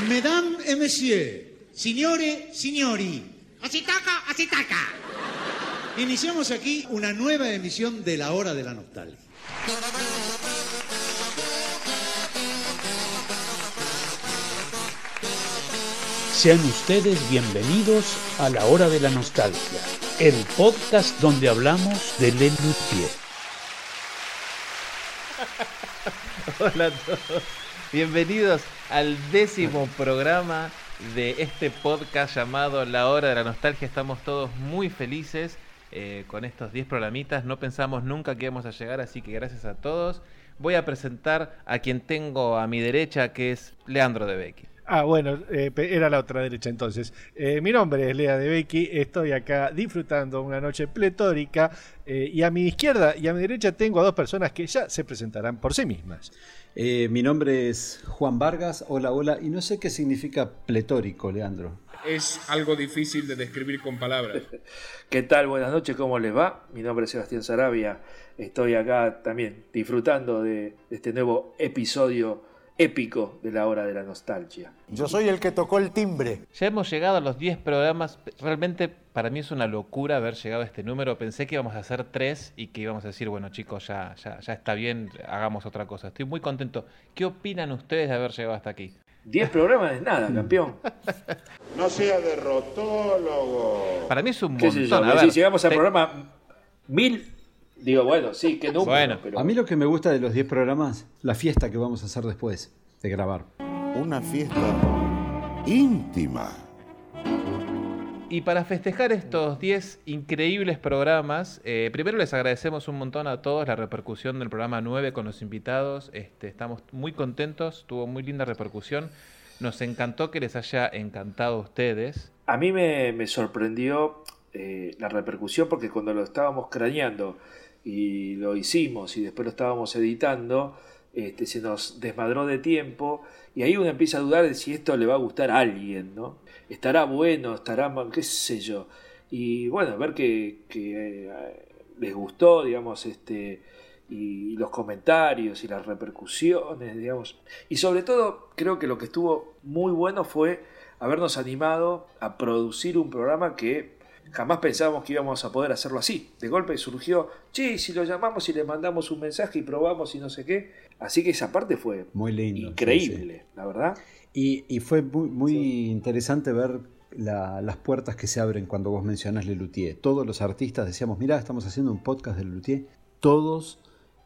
Mesdames et messieurs, signore, signori, Así toca, así toca. iniciamos aquí una nueva emisión de La Hora de la Nostalgia. Sean ustedes bienvenidos a la hora de la nostalgia, el podcast donde hablamos de Le Luthier. Hola a todos. Bienvenidos al décimo programa de este podcast llamado La Hora de la Nostalgia. Estamos todos muy felices eh, con estos 10 programitas. No pensamos nunca que íbamos a llegar, así que gracias a todos. Voy a presentar a quien tengo a mi derecha, que es Leandro de Becky. Ah, bueno, eh, era la otra derecha entonces. Eh, mi nombre es Lea de Becky, estoy acá disfrutando una noche pletórica y a mi izquierda y a mi derecha tengo a dos personas que ya se presentarán por sí mismas. Eh, mi nombre es Juan Vargas, hola, hola, y no sé qué significa pletórico, Leandro. es algo difícil de describir con palabras. ¿Qué tal? Buenas noches, ¿cómo les va? Mi nombre es Sebastián Sarabia. Estoy acá también disfrutando de este nuevo episodio épico de la hora de la nostalgia. Yo soy el que tocó el timbre. Ya hemos llegado a los 10 programas. Realmente para mí es una locura haber llegado a este número. Pensé que íbamos a hacer 3 y que íbamos a decir, bueno chicos, ya, ya, ya está bien, hagamos otra cosa. Estoy muy contento. ¿Qué opinan ustedes de haber llegado hasta aquí? 10 programas es nada, campeón. No sea derrotólogo. Para mí es un montón. A si ver, llegamos al te- programa 1000, digo, bueno, sí, qué número. Bueno, pero... A mí lo que me gusta de los 10 programas, la fiesta que vamos a hacer después de grabar. Una fiesta íntima. Y para festejar estos 10 increíbles programas, eh, primero les agradecemos un montón a todos la repercusión del programa 9 con los invitados. Este, estamos muy contentos, tuvo muy linda repercusión. Nos encantó que les haya encantado a ustedes. A mí me, me sorprendió eh, la repercusión porque cuando lo estábamos craneando y lo hicimos y después lo estábamos editando, este, se nos desmadró de tiempo y ahí uno empieza a dudar de si esto le va a gustar a alguien, ¿no? Estará bueno, estará mal, qué sé yo. Y bueno, ver que, que, eh, les gustó, digamos, este, y los comentarios y las repercusiones, digamos. Y sobre todo, creo que lo que estuvo muy bueno fue habernos animado a producir un programa que jamás pensábamos que íbamos a poder hacerlo así. De golpe surgió, che, si lo llamamos y le mandamos un mensaje y probamos y no sé qué. Así que esa parte fue Muy lindo. increíble, la verdad. Y, y fue muy, muy interesante ver la- las puertas que se abren cuando vos mencionas Lelutier. Todos los artistas decíamos, mira, estamos haciendo un podcast de Lelutier. Todos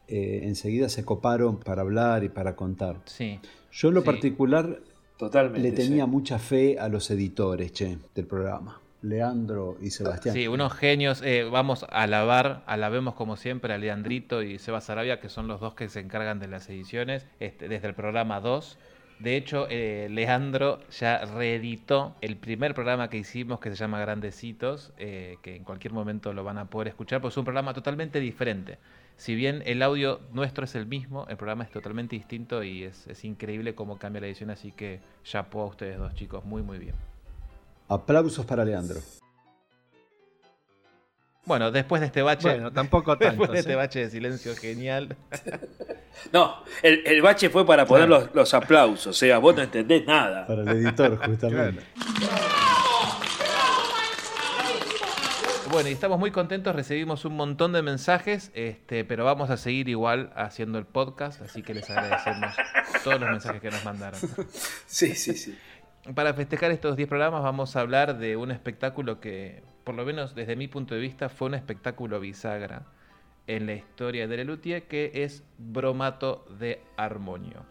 eh, enseguida se coparon para hablar y para contar. Sí. Yo en lo Sí. particular Totalmente. le tenía sí. mucha fe a los editores, che, del programa. Leandro y Sebastián. Sí, unos genios. Eh, vamos a alabar, alabemos como siempre a Leandrito y Seba Sarabia, que son los dos que se encargan de las ediciones este, desde el programa 2. De hecho, eh, Leandro ya reeditó el primer programa que hicimos que se llama Grandecitos, eh, que en cualquier momento lo van a poder escuchar, pues es un programa totalmente diferente. Si bien el audio nuestro es el mismo, el programa es totalmente distinto y es, increíble cómo cambia la edición, así que chapó a ustedes dos chicos, muy muy bien. Aplausos para Leandro. Bueno, después de este bache, Bueno, tampoco tanto. después de este ¿sí? bache de silencio genial, No, el, el bache fue para poner los, los aplausos. O sea, vos no entendés nada. Para el editor, justamente. Bueno, y estamos muy contentos, recibimos un montón de mensajes, este, pero vamos a seguir igual haciendo el podcast, así que les agradecemos todos los mensajes que nos mandaron. Sí, sí, sí. Para festejar estos 10 programas vamos a hablar de un espectáculo que, por lo menos desde mi punto de vista, fue un espectáculo bisagra en la historia de Lelutier, que es Bromato de Armonio.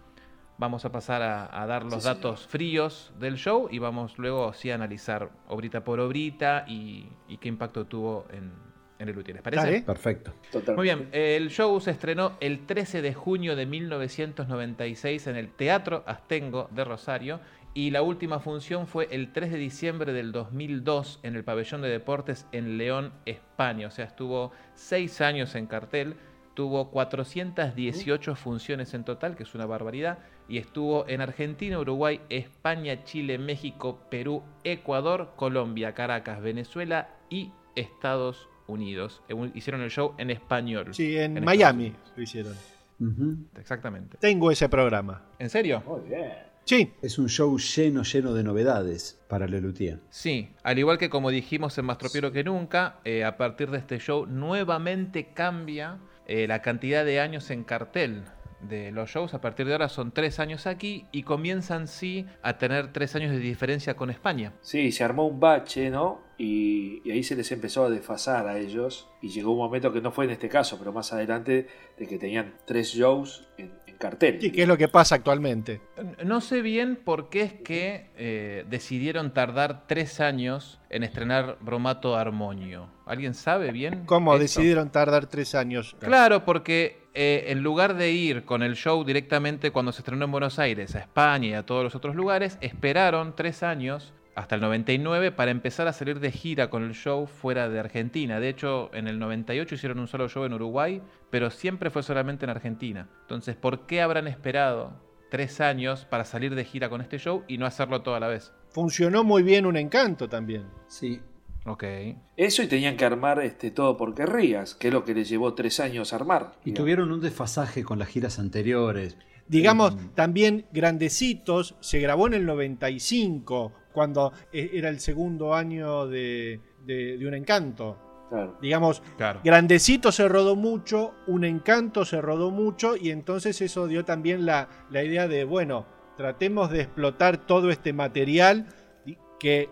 Vamos a pasar a, a dar los Sí, datos fríos del show y vamos luego sí a analizar obrita por obrita y, y qué impacto tuvo en, en Lelutier. ¿Les parece? Dale. Perfecto. Totalmente. Muy bien, el show se estrenó el 13 de junio de 1996 en el Teatro Astengo de Rosario y la última función fue el 3 de diciembre del 2002 en el Pabellón de Deportes en León, España. O sea, estuvo seis años en cartel, tuvo 418 funciones en total, que es una barbaridad, y estuvo en Argentina, Uruguay, España, Chile, México, Perú, Ecuador, Colombia, Caracas, Venezuela y Estados Unidos. Eh, Hicieron el show en español. Sí, en, Miami lo hicieron. Exactamente. Tengo ese programa. ¿En serio? Muy bien. Sí. Es un show lleno, lleno de novedades para Lelutier. Sí, al igual que como dijimos en Más Tropiero que Nunca, eh, a partir de este show nuevamente cambia eh, la cantidad de años en cartel de los shows. A partir de ahora son tres años aquí y comienzan sí a tener tres años de diferencia con España. Sí, se armó un bache, ¿no? Y, y ahí se les empezó a desfasar a ellos. Y llegó un momento que no fue en este caso, pero más adelante, de que tenían tres shows en, en cartel. Sí, que es lo que pasa actualmente. No sé bien por qué es que eh, decidieron tardar tres años en estrenar Bromato Armonio. ¿Alguien sabe bien? ¿Cómo esto? decidieron tardar tres años? Claro, porque eh, en lugar de ir con el show directamente cuando se estrenó en Buenos Aires a España y a todos los otros lugares, esperaron tres años hasta el 99 para empezar a salir de gira con el show fuera de Argentina. De hecho, en el 98 hicieron un solo show en Uruguay, pero siempre fue solamente en Argentina. Entonces, ¿por qué habrán esperado tres años para salir de gira con este show y no hacerlo toda la vez? Funcionó muy bien un encanto también. Sí. Ok. Eso y tenían que armar este, todo por querrías, que es lo que les llevó tres años armar. Y digamos. tuvieron un desfasaje con las giras anteriores. Digamos, Mm. también Grandecitos se grabó en el 95, cuando e- era el segundo año de, de- de Un Encanto. Claro. Digamos, Claro. Grandecito se rodó mucho, Un Encanto se rodó mucho, y entonces eso dio también la, la idea de, bueno, tratemos de explotar todo este material que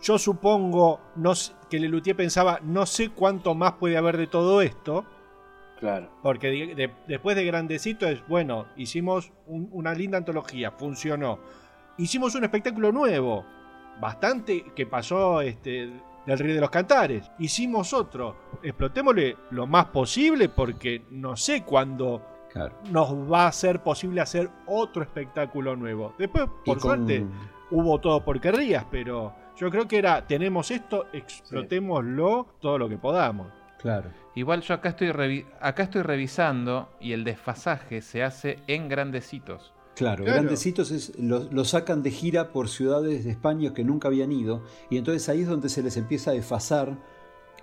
yo supongo no, que Lelutier pensaba, no sé cuánto más puede haber de todo esto, Claro. porque de- de- después de Grandecito es, bueno, hicimos un- una linda antología, funcionó. Hicimos un espectáculo nuevo, bastante que pasó este, del Río de los Cantares. Hicimos otro, explotémosle lo más posible porque no sé cuándo Claro. nos va a ser posible hacer otro espectáculo nuevo. Después, por con- suerte, hubo todo por querrías, pero yo creo que era, tenemos esto, explotémoslo todo lo que podamos. Claro. Igual yo acá estoy, revi- acá estoy revisando y el desfasaje se hace en grandecitos. Claro, Claro. Grandecitos es, lo, lo sacan de gira por ciudades de España que nunca habían ido y entonces ahí es donde se les empieza a desfasar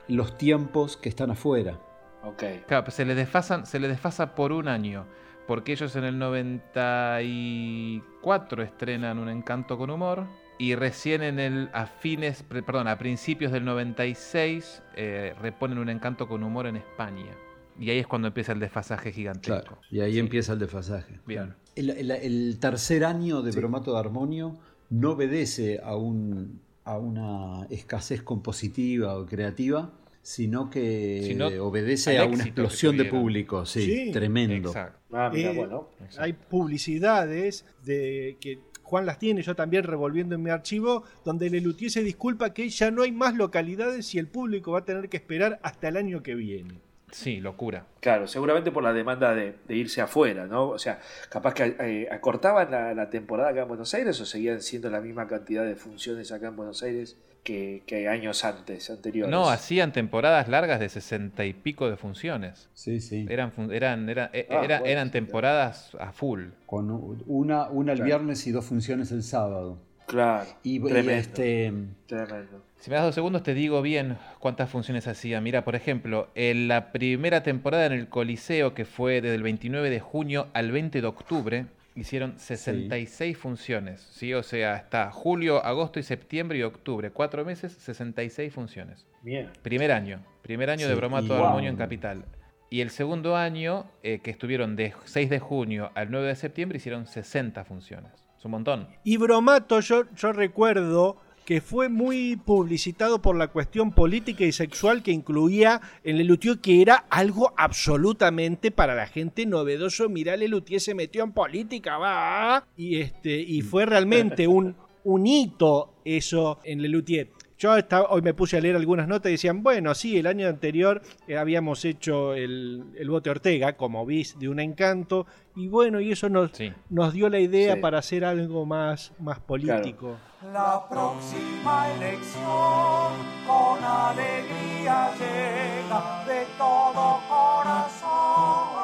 los tiempos que están afuera. Ok. Claro, pues se les desfasan, se les desfasa por un año. Porque ellos en el 94 estrenan un encanto con humor. Y recién en el. a fines. Perdón, a principios del 96 eh, reponen un encanto con humor en España. Y ahí es cuando empieza el desfasaje gigantesco. Claro. Y ahí Sí. empieza el desfasaje. Bien. El, el- el tercer año de Bromato de Armonio no obedece a, un, a una escasez compositiva o creativa, sino que obedece a una explosión de público. Sí, Sí. tremendo. Exacto. Ah, mira, Eh, bueno. Hay publicidades de que Juan las tiene, yo también revolviendo en mi archivo, donde Lelutier se disculpa que ya no hay más localidades y el público va a tener que esperar hasta el año que viene. Sí, locura. Claro, seguramente por la demanda de, de irse afuera, ¿no? O sea, capaz que eh, acortaban la, la temporada acá en Buenos Aires o seguían siendo la misma cantidad de funciones acá en Buenos Aires que, que años antes, anteriores. No, hacían temporadas largas de sesenta y pico de funciones. Sí, sí. Eran, fun- eran, eran, e- Ah, era- bueno, eran sí, temporadas a full. Con una, una el Claro. viernes y dos funciones el sábado. Claro, Y, y tremendo, este, tremendo. Si me das dos segundos te digo bien cuántas funciones hacía. Mira, por ejemplo, en la primera temporada en el Coliseo, que fue desde el 29 de junio al 20 de octubre, hicieron 66 funciones. ¿sí? O sea, está julio, agosto y septiembre y octubre. Cuatro meses, 66 funciones. Bien. Primer año. Primer año Sí, de Bromato de wow. Armonio en Capital. Y el segundo año, eh, que estuvieron de 6 de junio al 9 de septiembre, hicieron 60 funciones. Es un montón. Y Bromato, yo, recuerdo que fue muy publicitado por la cuestión política y sexual que incluía en Lelutier, que era algo absolutamente para la gente novedoso. Mirá, Lelutier se metió en política, va. Y, este, y fue realmente un, un hito eso en Lelutier. Yo estaba- hoy me puse a leer algunas notas y decían, bueno, sí, el año anterior eh, habíamos hecho el, el bote Ortega como bis de un encanto, y bueno, y eso nos, Sí. nos dio la idea Sí. para hacer algo más, más político. La próxima elección con alegría llega de todo corazón.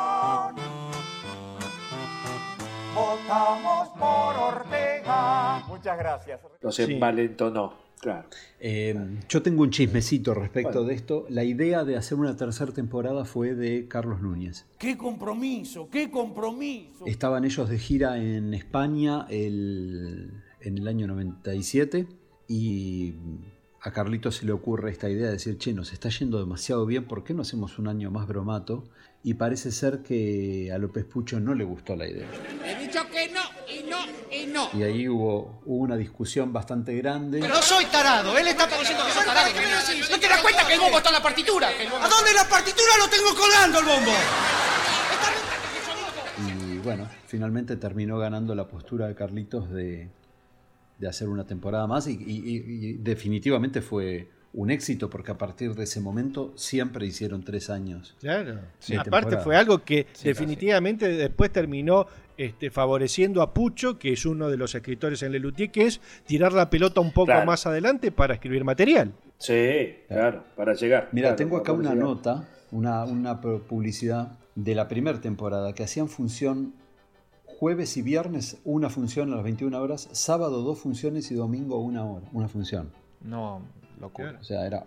Votamos por Ortega Muchas gracias. Los Sí. envalentonó, claro. Eh, yo tengo un chismecito respecto de esto. La idea de hacer una tercera temporada fue de Carlos Núñez. ¡Qué compromiso! ¡Qué compromiso! Estaban ellos de gira en España el- en el año 97 y a Carlitos se le ocurre esta idea de decir, che, nos está yendo demasiado bien, ¿por qué no hacemos un año más bromato? Y parece ser que a López Pucho no le gustó la idea. He dicho y no, y no. Y ahí hubo, hubo una discusión bastante grande. No soy tarado, él está diciendo que soy tarado. ¿No te das cuenta que el bombo está en la partitura? ¿A dónde la partitura lo tengo colgando el bombo? Y bueno, finalmente terminó ganando la postura de Carlitos de, de hacer una temporada más y, y- y- y definitivamente fue un éxito porque a partir de ese momento siempre hicieron tres años. Claro. Aparte temporada. fue algo que Sí, definitivamente después terminó este, favoreciendo a Pucho, que es uno de los escritores en Lelutier, que es tirar la pelota un poco Claro. más adelante para escribir material. Sí, claro, para llegar. Mira, Claro, tengo acá una llegar. nota, una, una pu- publicidad de la primera temporada que hacían función jueves y viernes una función a las 21 horas, sábado dos funciones y domingo una hora, una función. No, locura. O sea, era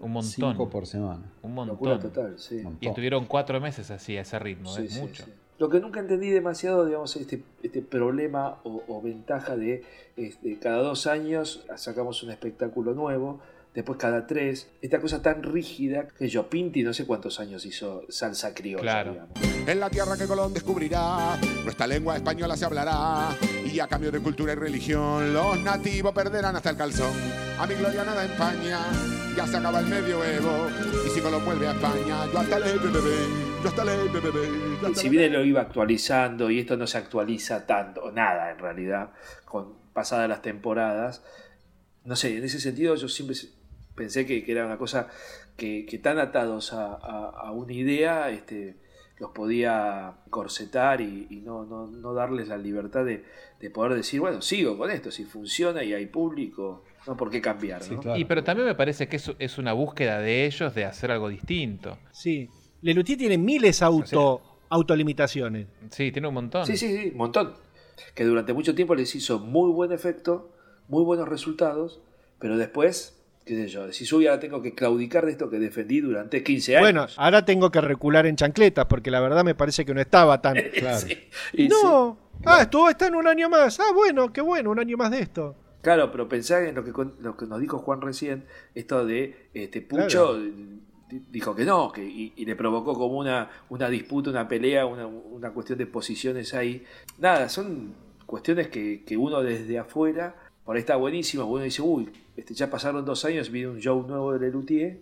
Un montón. cinco por semana. Un montón. total, sí. Montón. Y estuvieron cuatro meses así, a ese ritmo, Sí, es sí, mucho. Lo que nunca entendí demasiado, digamos, este, este problema o, o ventaja de este, cada dos años sacamos un espectáculo nuevo, después cada tres, esta cosa tan rígida que yo, Pinti, no sé cuántos años hizo salsa criolla, Claro. digamos. En la tierra que Colón descubrirá, nuestra lengua española se hablará. Y a cambio de cultura y religión, los nativos perderán hasta el calzón. A mi gloria nada empaña, ya se acaba el medioevo. Y si Colón vuelve a España, yo hasta le bebé, yo hasta le bebé. Si bien lo iba actualizando y esto no se actualiza tanto, nada en realidad, con pasadas las temporadas, no sé, en ese sentido yo siempre pensé que, que era una cosa que, tan atados a, a- a una idea este, los podía corsetar y, y no, no, no darles la libertad de, de poder decir, bueno, sigo con esto, si funciona y hay público, no por qué cambiar. Sí. Y pero también me parece que es, es una búsqueda de ellos de hacer algo distinto. Sí. Lelutier tiene miles auto, autolimitaciones. Sí, tiene un montón. Sí, sí, sí, un montón. Que durante mucho tiempo les hizo muy buen efecto, muy buenos resultados, pero después, qué sé yo, si suya tengo que claudicar de esto que defendí durante 15 años. Bueno, ahora tengo que recular en chancletas porque la verdad me parece que no estaba tan... Claro. Sí. No, ah, estuvo está en un año más. Ah, bueno, qué bueno, un año más de esto. Claro, pero pensá en lo que, lo que nos dijo Juan recién, esto de este Pucho Claro. dijo que no, que, y, y le provocó como una, una disputa, una pelea, una, una cuestión de posiciones ahí. Nada, son cuestiones que, que uno desde afuera, por ahí está buenísimo, uno dice, uy, este, ya pasaron dos años, viene un show nuevo de Lelutier,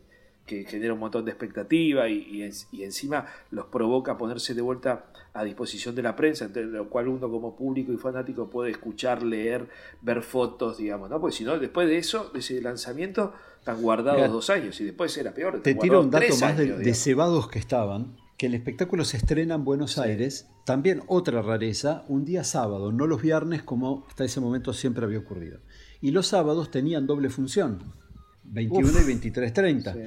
que genera un montón de expectativa y, y en- y encima los provoca a ponerse de vuelta a disposición de la prensa, entre lo cual uno como público y fanático puede escuchar, leer, ver fotos, digamos, ¿no? Porque si no, después de eso, de ese lanzamiento, están guardados Mira, dos años y después era peor. Te tiro un dato más de, años, de digamos. cebados que estaban, que el espectáculo se estrena en Buenos Aires, también otra rareza, un día sábado, no los viernes como hasta ese momento siempre había ocurrido. Y los sábados tenían doble función, 21 y 23.30, Sí.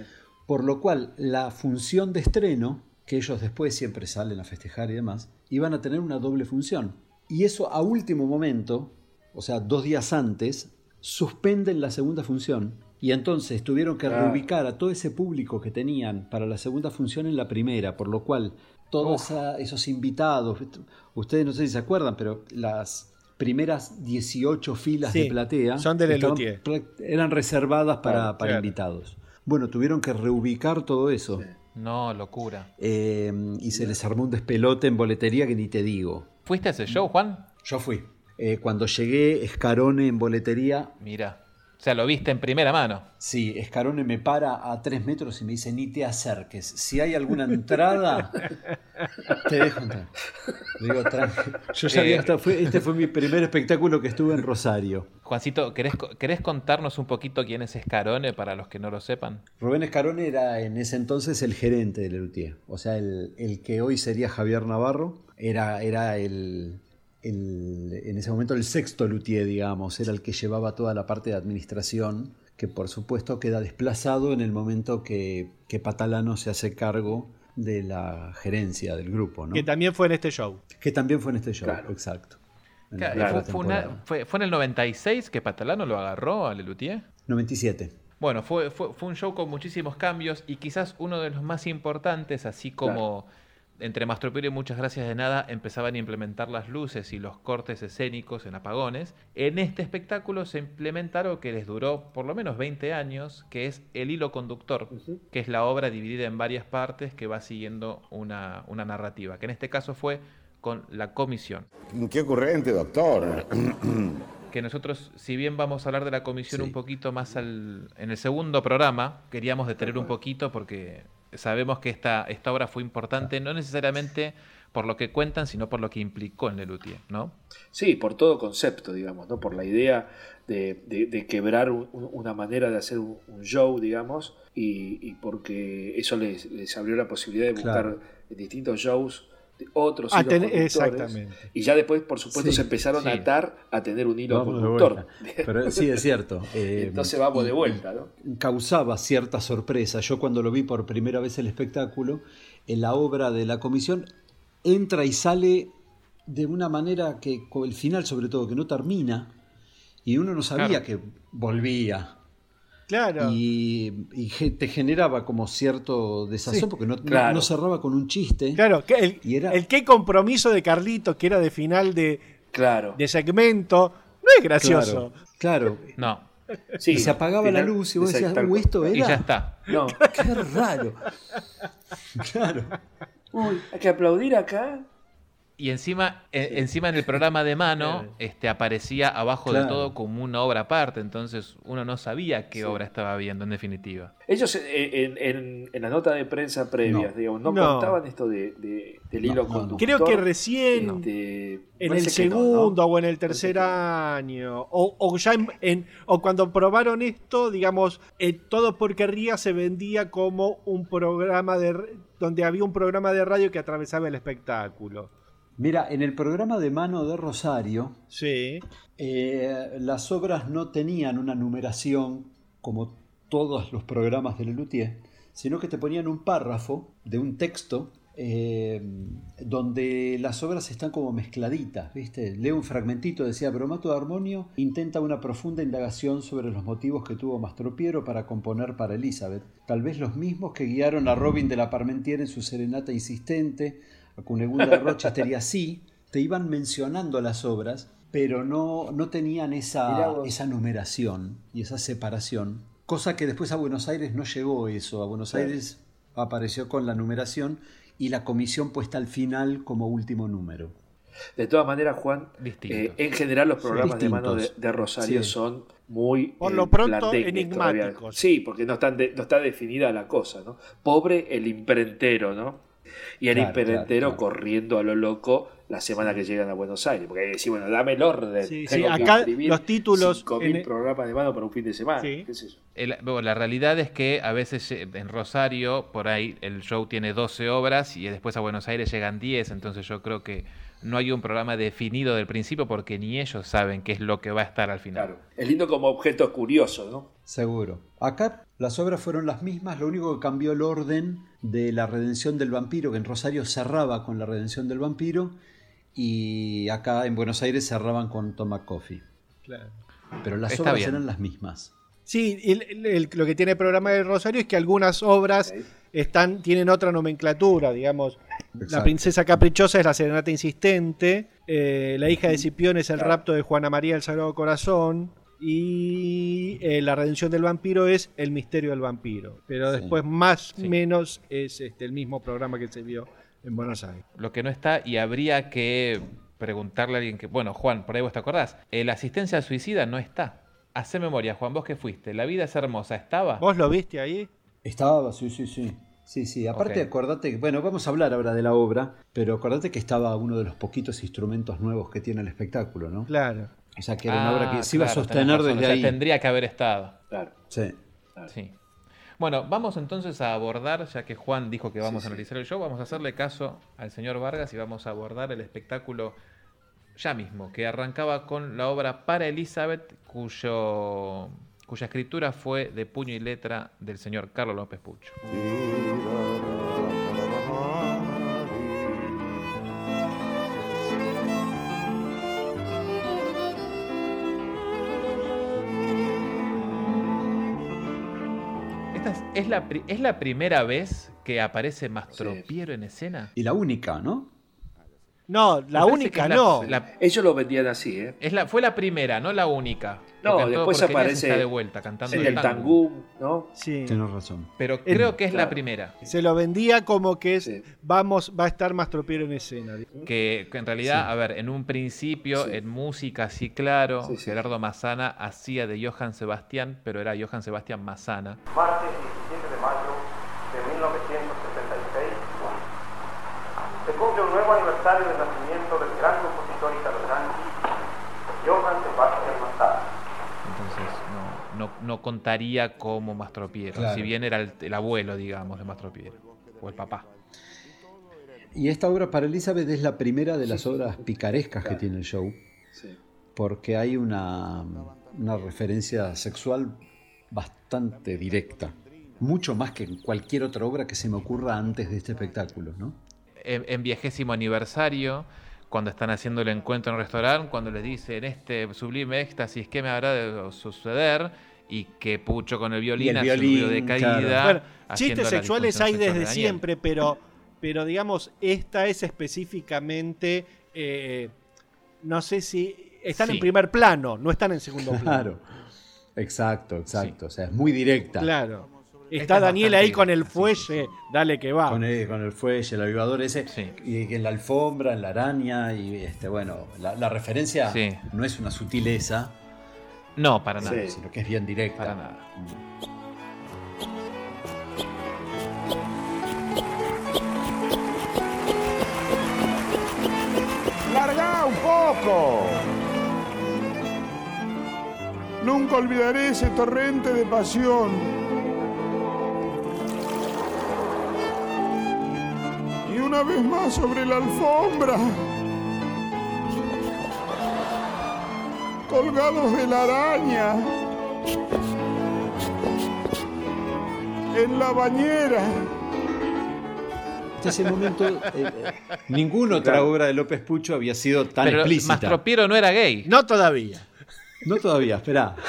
Por lo cual la función de estreno, que ellos después siempre salen a festejar y demás, iban a tener una doble función. Y eso a último momento, o sea, dos días antes, suspenden la segunda función y entonces tuvieron que Claro. reubicar a todo ese público que tenían para la segunda función en la primera, por lo cual todos esos invitados, ustedes no sé si se acuerdan, pero las primeras 18 filas Sí, de platea son de estaban Lelutier. prac- eran reservadas para, para claro. invitados. Bueno, tuvieron que reubicar todo eso No, locura. eh, y se les armó un despelote en boletería que ni te digo. ¿Fuiste a ese show, Juan? Yo fui. Eh, cuando llegué, Escarone en boletería, Mira. O sea, lo viste en primera mano. sí, Escarone me para a tres metros y me dice, ni te acerques. Si hay alguna entrada, te dejo entrar. Yo ya Eh. fue- este fue mi primer espectáculo que estuve en Rosario. Juancito, ¿querés, co- ¿querés contarnos un poquito quién es Escarone para los que no lo sepan? Rubén Escarone era en ese entonces el gerente de Lelutier. O sea, el, el que hoy sería Javier Navarro, era, era el, el- en ese momento el sexto Luthier, digamos. Era el que llevaba toda la parte de administración, que por supuesto queda desplazado en el momento que, que Patalano se hace cargo de la gerencia del grupo, ¿no? Que también fue en este show. Que también fue en este show, Claro. exacto. en Claro, fue, fue una- temporada. fue- fue en el 96 que Patalano lo agarró a Lelutier. 97. Bueno, fue, fue, fue un show con muchísimos cambios y quizás uno de los más importantes, así como entre Mastropiero y Muchas Gracias de Nada empezaban a implementar las luces y los cortes escénicos en apagones. En este espectáculo se implementa algo que les duró por lo menos 20 años, que es el hilo conductor, que es la obra dividida en varias partes que va siguiendo una, una narrativa, que en este caso fue con la comisión Qué ocurrente, doctor. que nosotros, si bien vamos a hablar de la comisión un poquito más al, en el segundo programa, queríamos detener un poquito porque sabemos que esta, esta obra fue importante, no necesariamente por lo que cuentan, sino por lo que implicó en Lelutier, ¿no? Sí, por todo concepto, digamos, ¿no? Por la idea de, de- de quebrar un- un- una manera de hacer un, un show, digamos, y, y porque eso les, les abrió la posibilidad de buscar Claro. distintos shows otros hilos ten- conductores. exactamente. Y ya después, por supuesto, Sí, se empezaron sí. a atar a tener un hilo Vamos conductor. Pero sí, es cierto. eh, Entonces vamos de vuelta, ¿no? causaba cierta sorpresa. Yo cuando lo vi por primera vez el espectáculo, en la obra de la comisión, entra y sale de una manera que, con el final sobre todo, que no termina, y uno no sabía Claro. que volvía. Claro. Y, te generaba como cierto desazón, Sí. porque no, no- Claro. no cerraba con un chiste. Claro, que el, Y era- el qué compromiso de Carlitos, que era de final de, claro. de segmento, no es gracioso. Claro. No. y se apagaba la luz y vos decías, "Uh, esto era. Y ya está. No. Qué raro. Claro. Uy, hay que aplaudir acá. Y encima, e- encima en el programa de mano este, aparecía abajo de todo como una obra aparte, entonces uno no sabía qué obra estaba viendo en definitiva. Ellos eh, en, en- en la nota de prensa previa, No. digamos, no, No. contaban esto de, de- del hilo conductor. Creo que recién Este, en el que no, ¿no? segundo o en el tercer año, o, o ya en, en- o cuando probaron esto, digamos, eh, todo por querría se vendía como un programa de donde había un programa de radio que atravesaba el espectáculo. Mira, en el programa de mano de Rosario, sí. las obras no tenían una numeración como todos los programas de Lelutier, sino que te ponían un párrafo de un texto eh, donde las obras están como mezcladitas, ¿viste? Leo un fragmentito, decía, Bromato de Armonio intenta una profunda indagación sobre los motivos que tuvo Mastropiero para componer para Elizabeth, tal vez los mismos que guiaron a Robin de la Parmentier en su serenata insistente, a Cunegunda de Rochester y así, te iban mencionando las obras, pero no, no tenían esa, esa numeración y esa separación, cosa que después a Buenos Aires no llegó eso, a Buenos. Aires apareció con la numeración y la comisión puesta al final como último número. De todas maneras, Juan, eh, en general los programas de mano de, Rosario Sí. son muy Por eh, lo pronto, todavía. enigmáticos. Sí, porque no, están de- no está definida la cosa, ¿no? Pobre el imprentero, ¿no? Y el Claro, claro, corriendo a lo loco la semana que llegan a Buenos Aires. Porque hay que decir, bueno, dame el orden. Sí, Tengo sí, que acá los títulos 5.000 en- programas de mano para un fin de semana. El- bueno, la realidad es que a veces en Rosario, por ahí el show tiene 12 obras y después a Buenos Aires llegan 10, entonces yo creo que no hay un programa definido del principio porque ni ellos saben qué es lo que va a estar al final. Es lindo como objeto curioso, ¿no? Seguro. Acá las obras fueron las mismas, lo único que cambió el orden de la redención del vampiro, que en Rosario cerraba con la redención del vampiro, y acá en Buenos Aires cerraban con Toma Coffee. Claro. Pero las Está obras bien. eran las mismas. Sí, el- el- el- lo que tiene el programa de Rosario es que algunas obras están, tienen otra nomenclatura, digamos. La princesa caprichosa es la serenata insistente, eh, la hija de Cipión es el rapto de Juana María del Sagrado Corazón y eh, la redención del vampiro es el misterio del vampiro. Pero Sí. después más o Sí. menos es este, el mismo programa que se vio en Buenos Aires. Lo que no está, y habría que preguntarle a alguien que. Bueno, Juan, por ahí vos te acordás. eh, la asistencia al suicida no está. Hacé memoria, Juan, vos que fuiste. La vida es hermosa, ¿estaba? ¿Vos lo viste ahí? Estaba, sí, sí, sí. Sí, sí. Aparte, Ok. acordate que, bueno, vamos a hablar ahora de la obra, pero acordate que estaba uno de los poquitos instrumentos nuevos que tiene el espectáculo, ¿no? Claro. O sea, que era una obra que Ah, se iba a sostener desde o sea, ahí. Tendría que haber estado. Claro. Sí. Sí. Bueno, vamos entonces a abordar, ya que Juan dijo que vamos Sí, a sí. analizar el show, vamos a hacerle caso al señor Vargas y vamos a abordar el espectáculo ya mismo, que arrancaba con la obra Para Elizabeth, cuyo, cuya escritura fue de puño y letra del señor Carlos López Pucho. Es, la, pri- es la primera vez que aparece Mastropiero en escena. Y la única, ¿no? No, la única la- no. la- Ellos lo vendían así, ¿eh? es la, fue la primera, no la única. No, después aparece está de vuelta cantando el el tango. tangum, ¿no? Sí. Tienes razón. Pero El- creo que es la primera. Se lo vendía como que es, vamos, va a estar más tropiero en escena. Que, que en realidad, Sí. a ver, en un principio, Sí. en música, sí, claro, Sí, sí. Gerardo Massana hacía de Johann Sebastián, pero era Johann Sebastián Massana. Martes 17 de mayo de 1976 se cumple un nuevo aniversario del nacimiento del gran compositor italo-yanqui Johann Sebastian Massana. Entonces no, contaría como Mastropiero, Claro. si bien era el, el abuelo, digamos, de Mastropiero, o el papá. Y esta obra para Elizabeth es la primera de las obras picarescas que tiene el show, Sí. porque hay una, una referencia sexual bastante directa. Mucho más que en cualquier otra obra que se me ocurra antes de este espectáculo, ¿no? En, en viejésimo aniversario, cuando están haciendo el encuentro en el restaurante, cuando les dicen este sublime éxtasis, ¿qué me habrá de suceder? Y que Pucho con el violín, el violín, de claro. caída. Bueno, chistes sexuales hay de desde siempre, pero, pero digamos, esta es específicamente, eh, no sé si están Sí. en primer plano, no están en segundo plano. Claro. Exacto, exacto. O sea, es muy directa. Claro. Está es Daniel ahí con el fuelle, dale que va. Con el, con el fuelle, el avivador ese, Sí. y en la alfombra, en la araña, y este, bueno, la, la referencia Sí. no es una sutileza, No, para nada. Sí. sino que es bien directa. Para nada. ¡Larga un poco! Nunca olvidaré ese torrente de pasión. Y una vez más sobre la alfombra. Colgados de la araña. En la bañera. Hasta ese momento, eh, eh, ninguna otra obra de López Pucho había sido tan Pero explícita. Mastropiero no era gay. No todavía. No todavía, espera.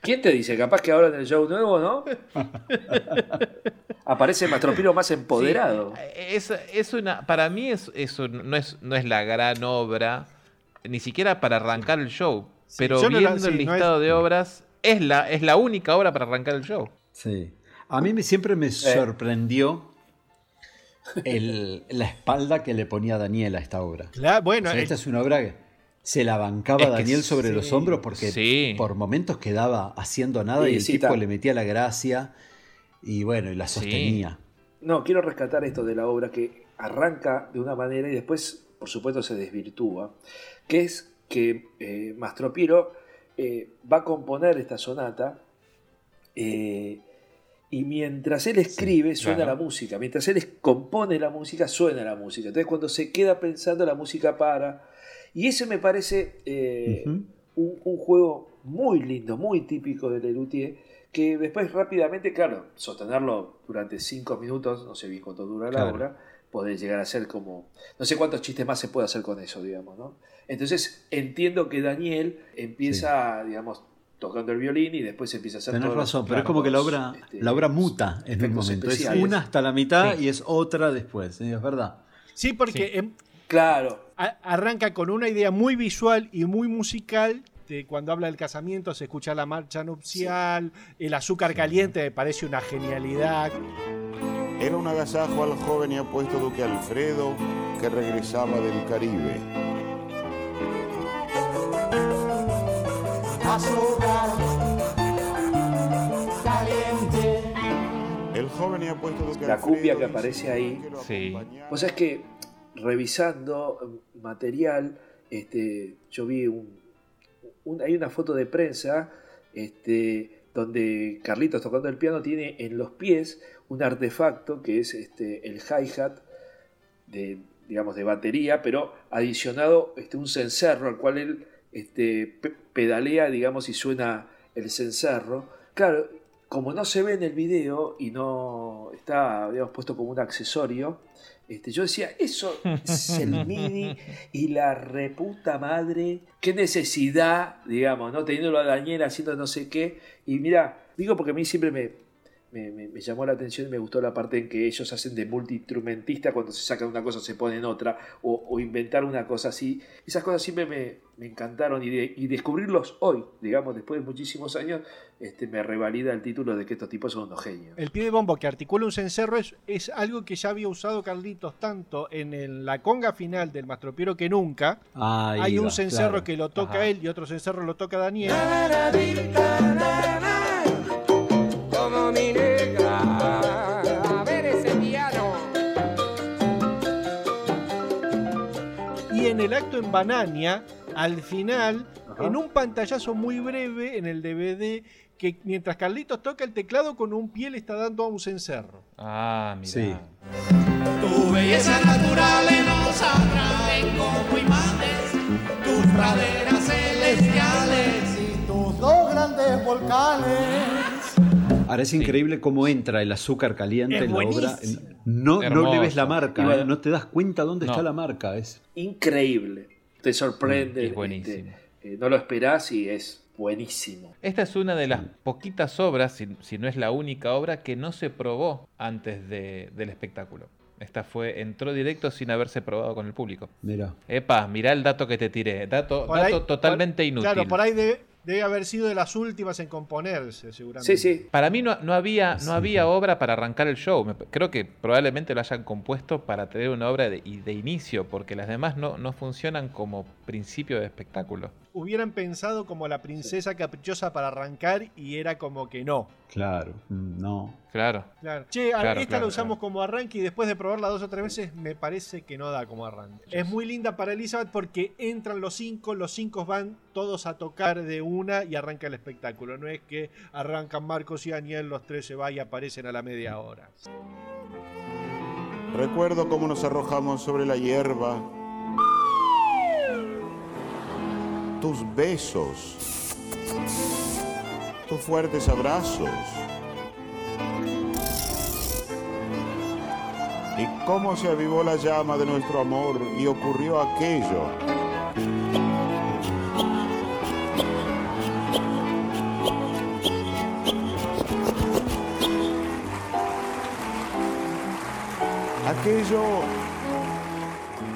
¿Quién te dice? Capaz que ahora en el show nuevo, ¿no? Aparece Mastropiro más empoderado. Es, es una, para mí es, es un- no, es, no es la gran obra, ni siquiera para arrancar el show. pero yo no la- viendo el sí, no listado es- de obras, es la, es la única obra para arrancar el show. Sí. A mí me, siempre Eh. me sorprendió el- la espalda que le ponía Daniel a esta obra. Claro, bueno, O sea, el- esta es una obra que se la bancaba Es que Daniel sobre sí, los hombros porque sí. por momentos quedaba haciendo nada Sí, y el sí, tipo está. le metía la gracia y bueno, y la Sí. sostenía. No, quiero rescatar esto de la obra que arranca de una manera y después, por supuesto, se desvirtúa, que es que eh, Mastropiero eh, va a componer esta sonata eh, y mientras él escribe suena claro. la música, mientras él es- compone la música suena la música, entonces cuando se queda pensando la música para y eso me parece eh, un, un juego muy lindo, muy típico de Lelutier, que después rápidamente, claro, sostenerlo durante cinco minutos, no sé bien cuánto dura la Claro. obra, puede llegar a ser como, no sé cuántos chistes más se puede hacer con eso, digamos, ¿no? Entonces entiendo que Daniel empieza, digamos, tocando el violín y después empieza a hacer Tenés razón, pero es como que la obra, este, la obra muta en un momento. Es una hasta la mitad Sí. y es otra después, ¿sí? es verdad. sí, porque em, Claro, a- arranca con una idea muy visual y muy musical. De cuando habla del casamiento se escucha la marcha nupcial, el azúcar caliente me parece una genialidad. Era un agasajo al joven y apuesto duque Alfredo que regresaba del Caribe. El joven y apuesto duque La Alfredo cumbia que aparece ahí. Sí. Vos sabés que revisando eh, material, este, yo vi un, hay una foto de prensa este, donde Carlitos tocando el piano tiene en los pies un artefacto que es este, el hi-hat de, digamos, de batería, pero adicionado este, un cencerro al cual él este, pe- pedalea, digamos, y suena el cencerro. Claro, como no se ve en el video y no está, habíamos puesto como un accesorio, este, yo decía, eso es el MIDI y la reputa madre, qué necesidad, digamos, ¿no? Teniéndolo a Daniel haciendo no sé qué. Y mira, digo porque a mí siempre me, me, me- me llamó la atención y me gustó la parte en que ellos hacen de multiinstrumentista, cuando se sacan una cosa se ponen otra, o, o inventar una cosa así. Esas cosas siempre me, me encantaron y, de- y descubrirlos hoy, digamos, después de muchísimos años, este, me revalida el título de que estos tipos son unos genios. El pie de bombo que articula un cencerro es, es algo que ya había usado Carlitos tanto en el- la conga final del Mastropiero que nunca. Ahí Hay un cencerro claro. que lo toca Ajá. él y otro cencerro lo toca Daniel. El acto en Banania, al final, en un pantallazo muy breve en el DVD, que mientras Carlitos toca el teclado con un pie le está dando a un cencerro. Ah, mira. Sí. Tu belleza natural nos atraen como imanes, tus praderas celestiales y tus dos grandes volcanes. Ahora es increíble cómo entra el azúcar caliente Es en la obra. buenísimo. No, no le ves la marca, bueno, ¿eh? no te das cuenta dónde no. está la marca. Es Increíble. Te sorprende. Es buenísimo. este, eh, no lo esperás y es buenísimo. Esta es una de las poquitas obras, si, si no es la única obra, que no se probó antes de- del espectáculo. Esta fue, entró directo sin haberse probado con el público. Mira. Epa, mirá el dato que te tiré. Dato, Por dato ahí- totalmente por- inútil. Claro, por ahí debe, debe haber sido de las últimas en componerse, seguramente. Para mí no, no había, no había obra para arrancar el show. Creo que probablemente lo hayan compuesto para tener una obra de, de inicio, porque las demás no, no funcionan como principio de espectáculo. Hubieran pensado como la princesa caprichosa para arrancar y era como que no. Claro, mm, no. Claro. Claro. Che, Claro, esta claro, la usamos como arranque y después de probarla dos o tres veces me parece que no da como arranque. Es muy linda para Elizabeth porque entran los cinco, los cinco van todos a tocar de una y arranca el espectáculo. No es que arrancan Marcos y Daniel, los tres se van y aparecen a la media hora. Recuerdo cómo nos arrojamos sobre la hierba. Tus besos. Tus fuertes abrazos. Y cómo se avivó la llama de nuestro amor y ocurrió aquello. Aquello.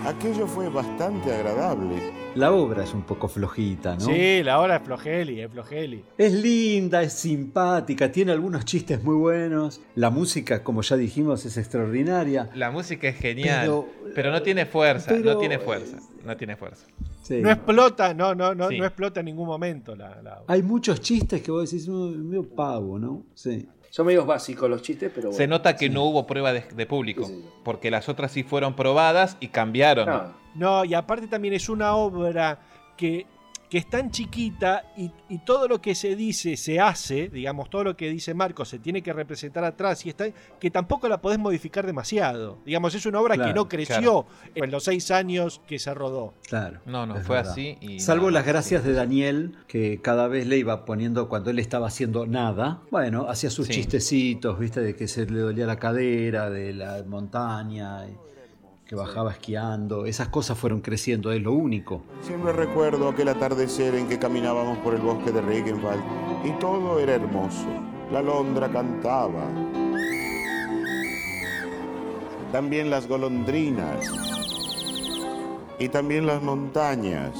Aquello fue bastante agradable. La obra es un poco flojita, ¿no? Sí, la hora es flojeli, es flojeli. Es linda, es simpática, tiene algunos chistes muy buenos. La música, como ya dijimos, es extraordinaria. La música es genial, Pero- pero, no tiene fuerza, pero- no tiene fuerza, no tiene fuerza. Sí. No explota, no, no, no, Sí. no explota en ningún momento la, la- Hay muchos chistes que vos decís, "Mm, medio pavo, ¿no? Sí. Son medios básicos los chistes, pero bueno. Se nota que no hubo prueba de, de público, porque las otras sí fueron probadas y cambiaron. Ah, No, y aparte también es una obra que, que es tan chiquita y, y todo lo que se dice se hace, digamos, todo lo que dice Marcos se tiene que representar atrás y está que tampoco la podés modificar demasiado. Digamos, es una obra que no creció claro. en los seis años que se rodó. Claro. No, no, fue verdad. así y Salvo nada las gracias de Daniel, que cada vez le iba poniendo cuando él estaba haciendo nada. Bueno, hacía sus Sí. chistecitos, viste, de que se le dolía la cadera, de la montaña, y que bajaba esquiando. Esas cosas fueron creciendo, es lo único. Siempre recuerdo aquel atardecer en que caminábamos por el bosque de Regenwald y todo era hermoso. La alondra cantaba. También las golondrinas. Y también las montañas.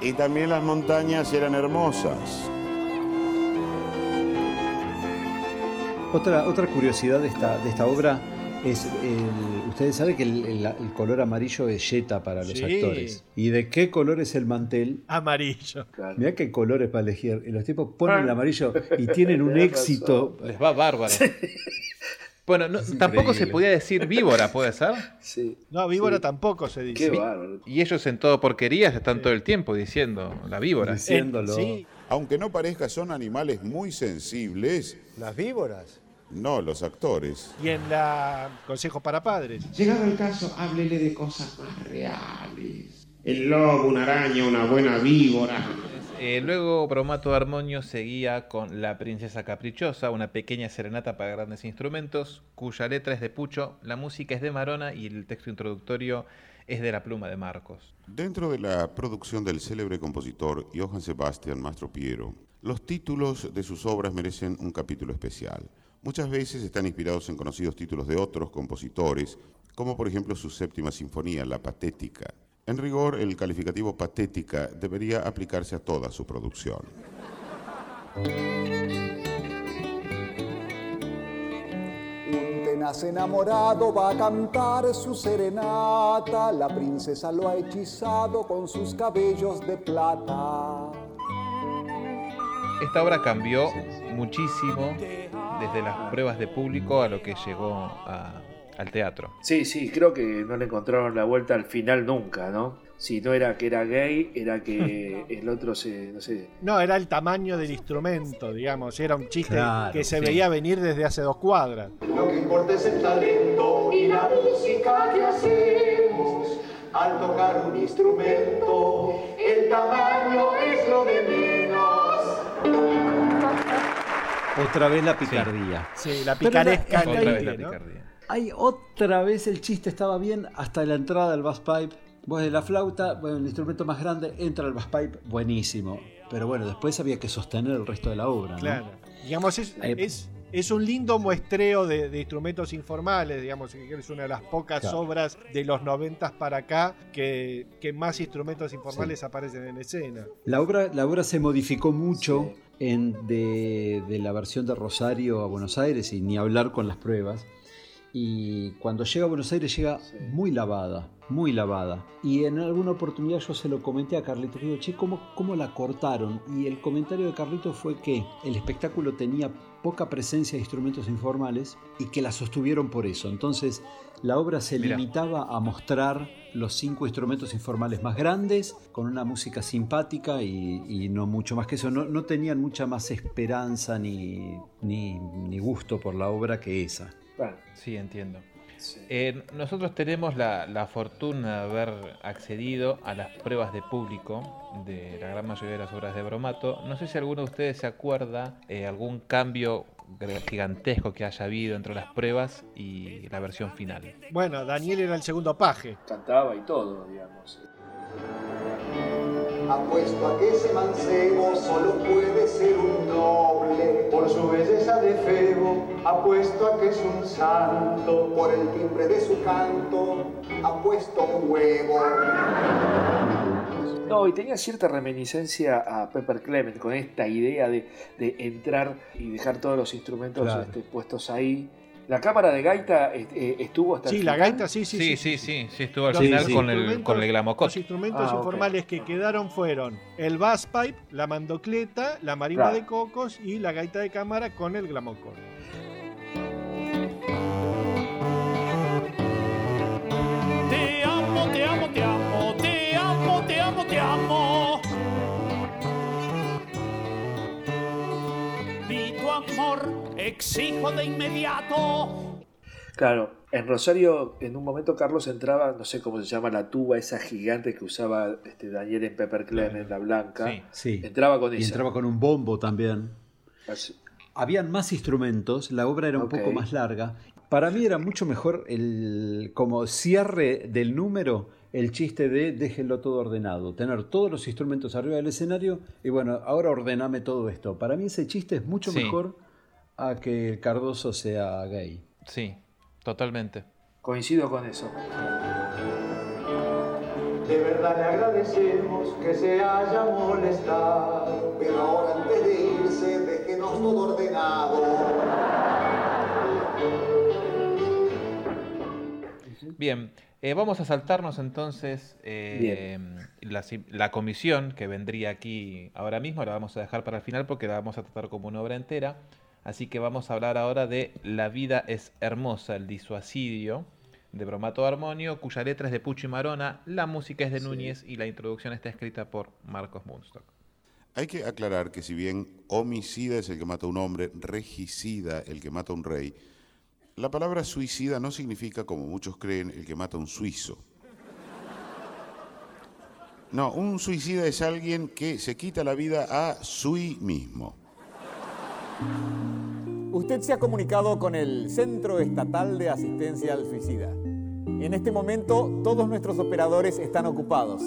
Y también las montañas eran hermosas. Otra, otra curiosidad de esta, de esta obra es, el- ustedes saben que el, el- el color amarillo es yeta para los Sí. actores. ¿Y de qué color es el mantel? Amarillo. Mirá qué colores para elegir. Y los tipos ponen el amarillo y tienen un éxito. Les va bárbaro. Bueno, no- tampoco se podía decir víbora, ¿puede ser? Sí. No, víbora Sí. tampoco se dice. Qué bárbaro. Y ellos en todo porquerías están todo el tiempo diciendo la víbora. Diciéndolo. Sí. Aunque no parezca, son animales muy sensibles. Las víboras. No, los actores. Y en la Consejo para Padres. Llegado el caso, háblele de cosas más reales. El lobo, una araña, una buena víbora. Eh, luego Bromato Armonio seguía con La Princesa Caprichosa, una pequeña serenata para grandes instrumentos, cuya letra es de Pucho, la música es de Marona y el texto introductorio es de la pluma de Marcos. Dentro de la producción del célebre compositor Johann Sebastian Mastropiero, los títulos de sus obras merecen un capítulo especial. Muchas veces están inspirados en conocidos títulos de otros compositores, como por ejemplo su séptima sinfonía, La Patética. En rigor, el calificativo patética debería aplicarse a toda su producción. Un tenaz enamorado va a cantar su serenata, la princesa lo ha hechizado con sus cabellos de plata. Esta obra cambió muchísimo desde las pruebas de público a lo que llegó a, al teatro. Sí, sí, creo que no le encontraron la vuelta al final nunca, ¿no? Si no era que era gay, era que el otro se, no sé. No, era el tamaño del instrumento, digamos. Era un chiste Claro, que se sí. veía venir desde hace dos cuadras. Lo que importa es el talento y la música que hacemos al tocar un instrumento. El tamaño es lo de menos. Otra vez la picardía. Sí, la Pero picaresca Otra vez la aire, ¿no? picardía. Hay otra vez el chiste estaba bien hasta la entrada del bass pipe. Vos de la flauta, bueno, el instrumento más grande, entra el bass pipe, buenísimo. Pero bueno, después había que sostener el resto de la obra. ¿no? Claro. Digamos, es, Eh, es, es un lindo muestreo de, de instrumentos informales, digamos, que es una de las pocas Claro. obras de los noventas para acá que, que más instrumentos informales aparecen en escena. La obra, la obra se modificó mucho en, de, de la versión de Rosario a Buenos Aires y ni hablar con las pruebas. Y cuando llega a Buenos Aires llega muy lavada, muy lavada. Y en alguna oportunidad yo se lo comenté a Carlito, digo, che, ¿cómo, ¿cómo la cortaron? Y el comentario de Carlito fue que el espectáculo tenía poca presencia de instrumentos informales y que la sostuvieron por eso. Entonces la obra se Mirá. limitaba a mostrar los cinco instrumentos informales más grandes, con una música simpática y, y no mucho más que eso. No, no tenían mucha más esperanza ni, ni, ni gusto por la obra que esa. Bueno, Sí, entiendo. Sí. Eh, nosotros tenemos la, la fortuna de haber accedido a las pruebas de público de la gran mayoría de las obras de Bromato. No sé si alguno de ustedes se acuerda eh, algún cambio gigantesco que haya habido entre las pruebas y la versión final. Bueno, Daniel era el segundo paje. Cantaba y todo, digamos. Apuesto a que ese mancebo solo puede ser un noble. Por su belleza de febo, apuesto a que es un santo. Por el timbre de su canto, apuesto un huevo. No, y tenía cierta reminiscencia a Pepper Clement con esta idea de, de entrar y dejar todos los instrumentos Claro. este, puestos ahí. La cámara de gaita eh, estuvo hasta el Sí, la final? gaita, sí, sí, Sí, sí. sí, sí, sí, estuvo al Los final sí. con, el, instrumentos- con el Los glamocot. instrumentos Ah, informales que quedaron fueron el bass pipe, la mandocleta, la marimba Claro. de cocos y la gaita de cámara con el glamocor. Te amo, te amo, te amo, te amo, te amo, te amo. Amor, exijo de inmediato. Claro, en Rosario en un momento Carlos entraba, no sé cómo se llama, la tuba esa gigante que usaba este, Daniel en Pepper Clement, la blanca. Sí. Sí. Entraba con Y esa. entraba con un bombo también. Así- Habían más instrumentos, la obra era un poco más larga. Para mí era mucho mejor el como cierre del número el chiste de déjenlo todo ordenado, tener todos los instrumentos arriba del escenario y bueno, ahora ordename todo esto. Para mí ese chiste es mucho Sí. mejor a que el Cardoso sea gay. Sí, totalmente. Coincido con eso. De verdad le agradecemos que se haya molestado. Pero ahora antes de irse, déjenos todo ordenado. Bien, eh, vamos a saltarnos entonces eh, la, si- la comisión que vendría aquí ahora mismo, la vamos a dejar para el final porque la vamos a tratar como una obra entera. Así que vamos a hablar ahora de La vida es hermosa, el disuasidio de Bromato Armonio, cuya letra es de Pucho y Marona, la música es de Núñez y la introducción está escrita por Marcos Munstock. Hay que aclarar que si bien homicida es el que mata a un hombre, regicida el que mata a un rey, la palabra suicida no significa, como muchos creen, el que mata a un suizo. No, un suicida es alguien que se quita la vida a sí mismo. Usted se ha comunicado con el Centro Estatal de Asistencia al Suicida. En este momento todos nuestros operadores están ocupados.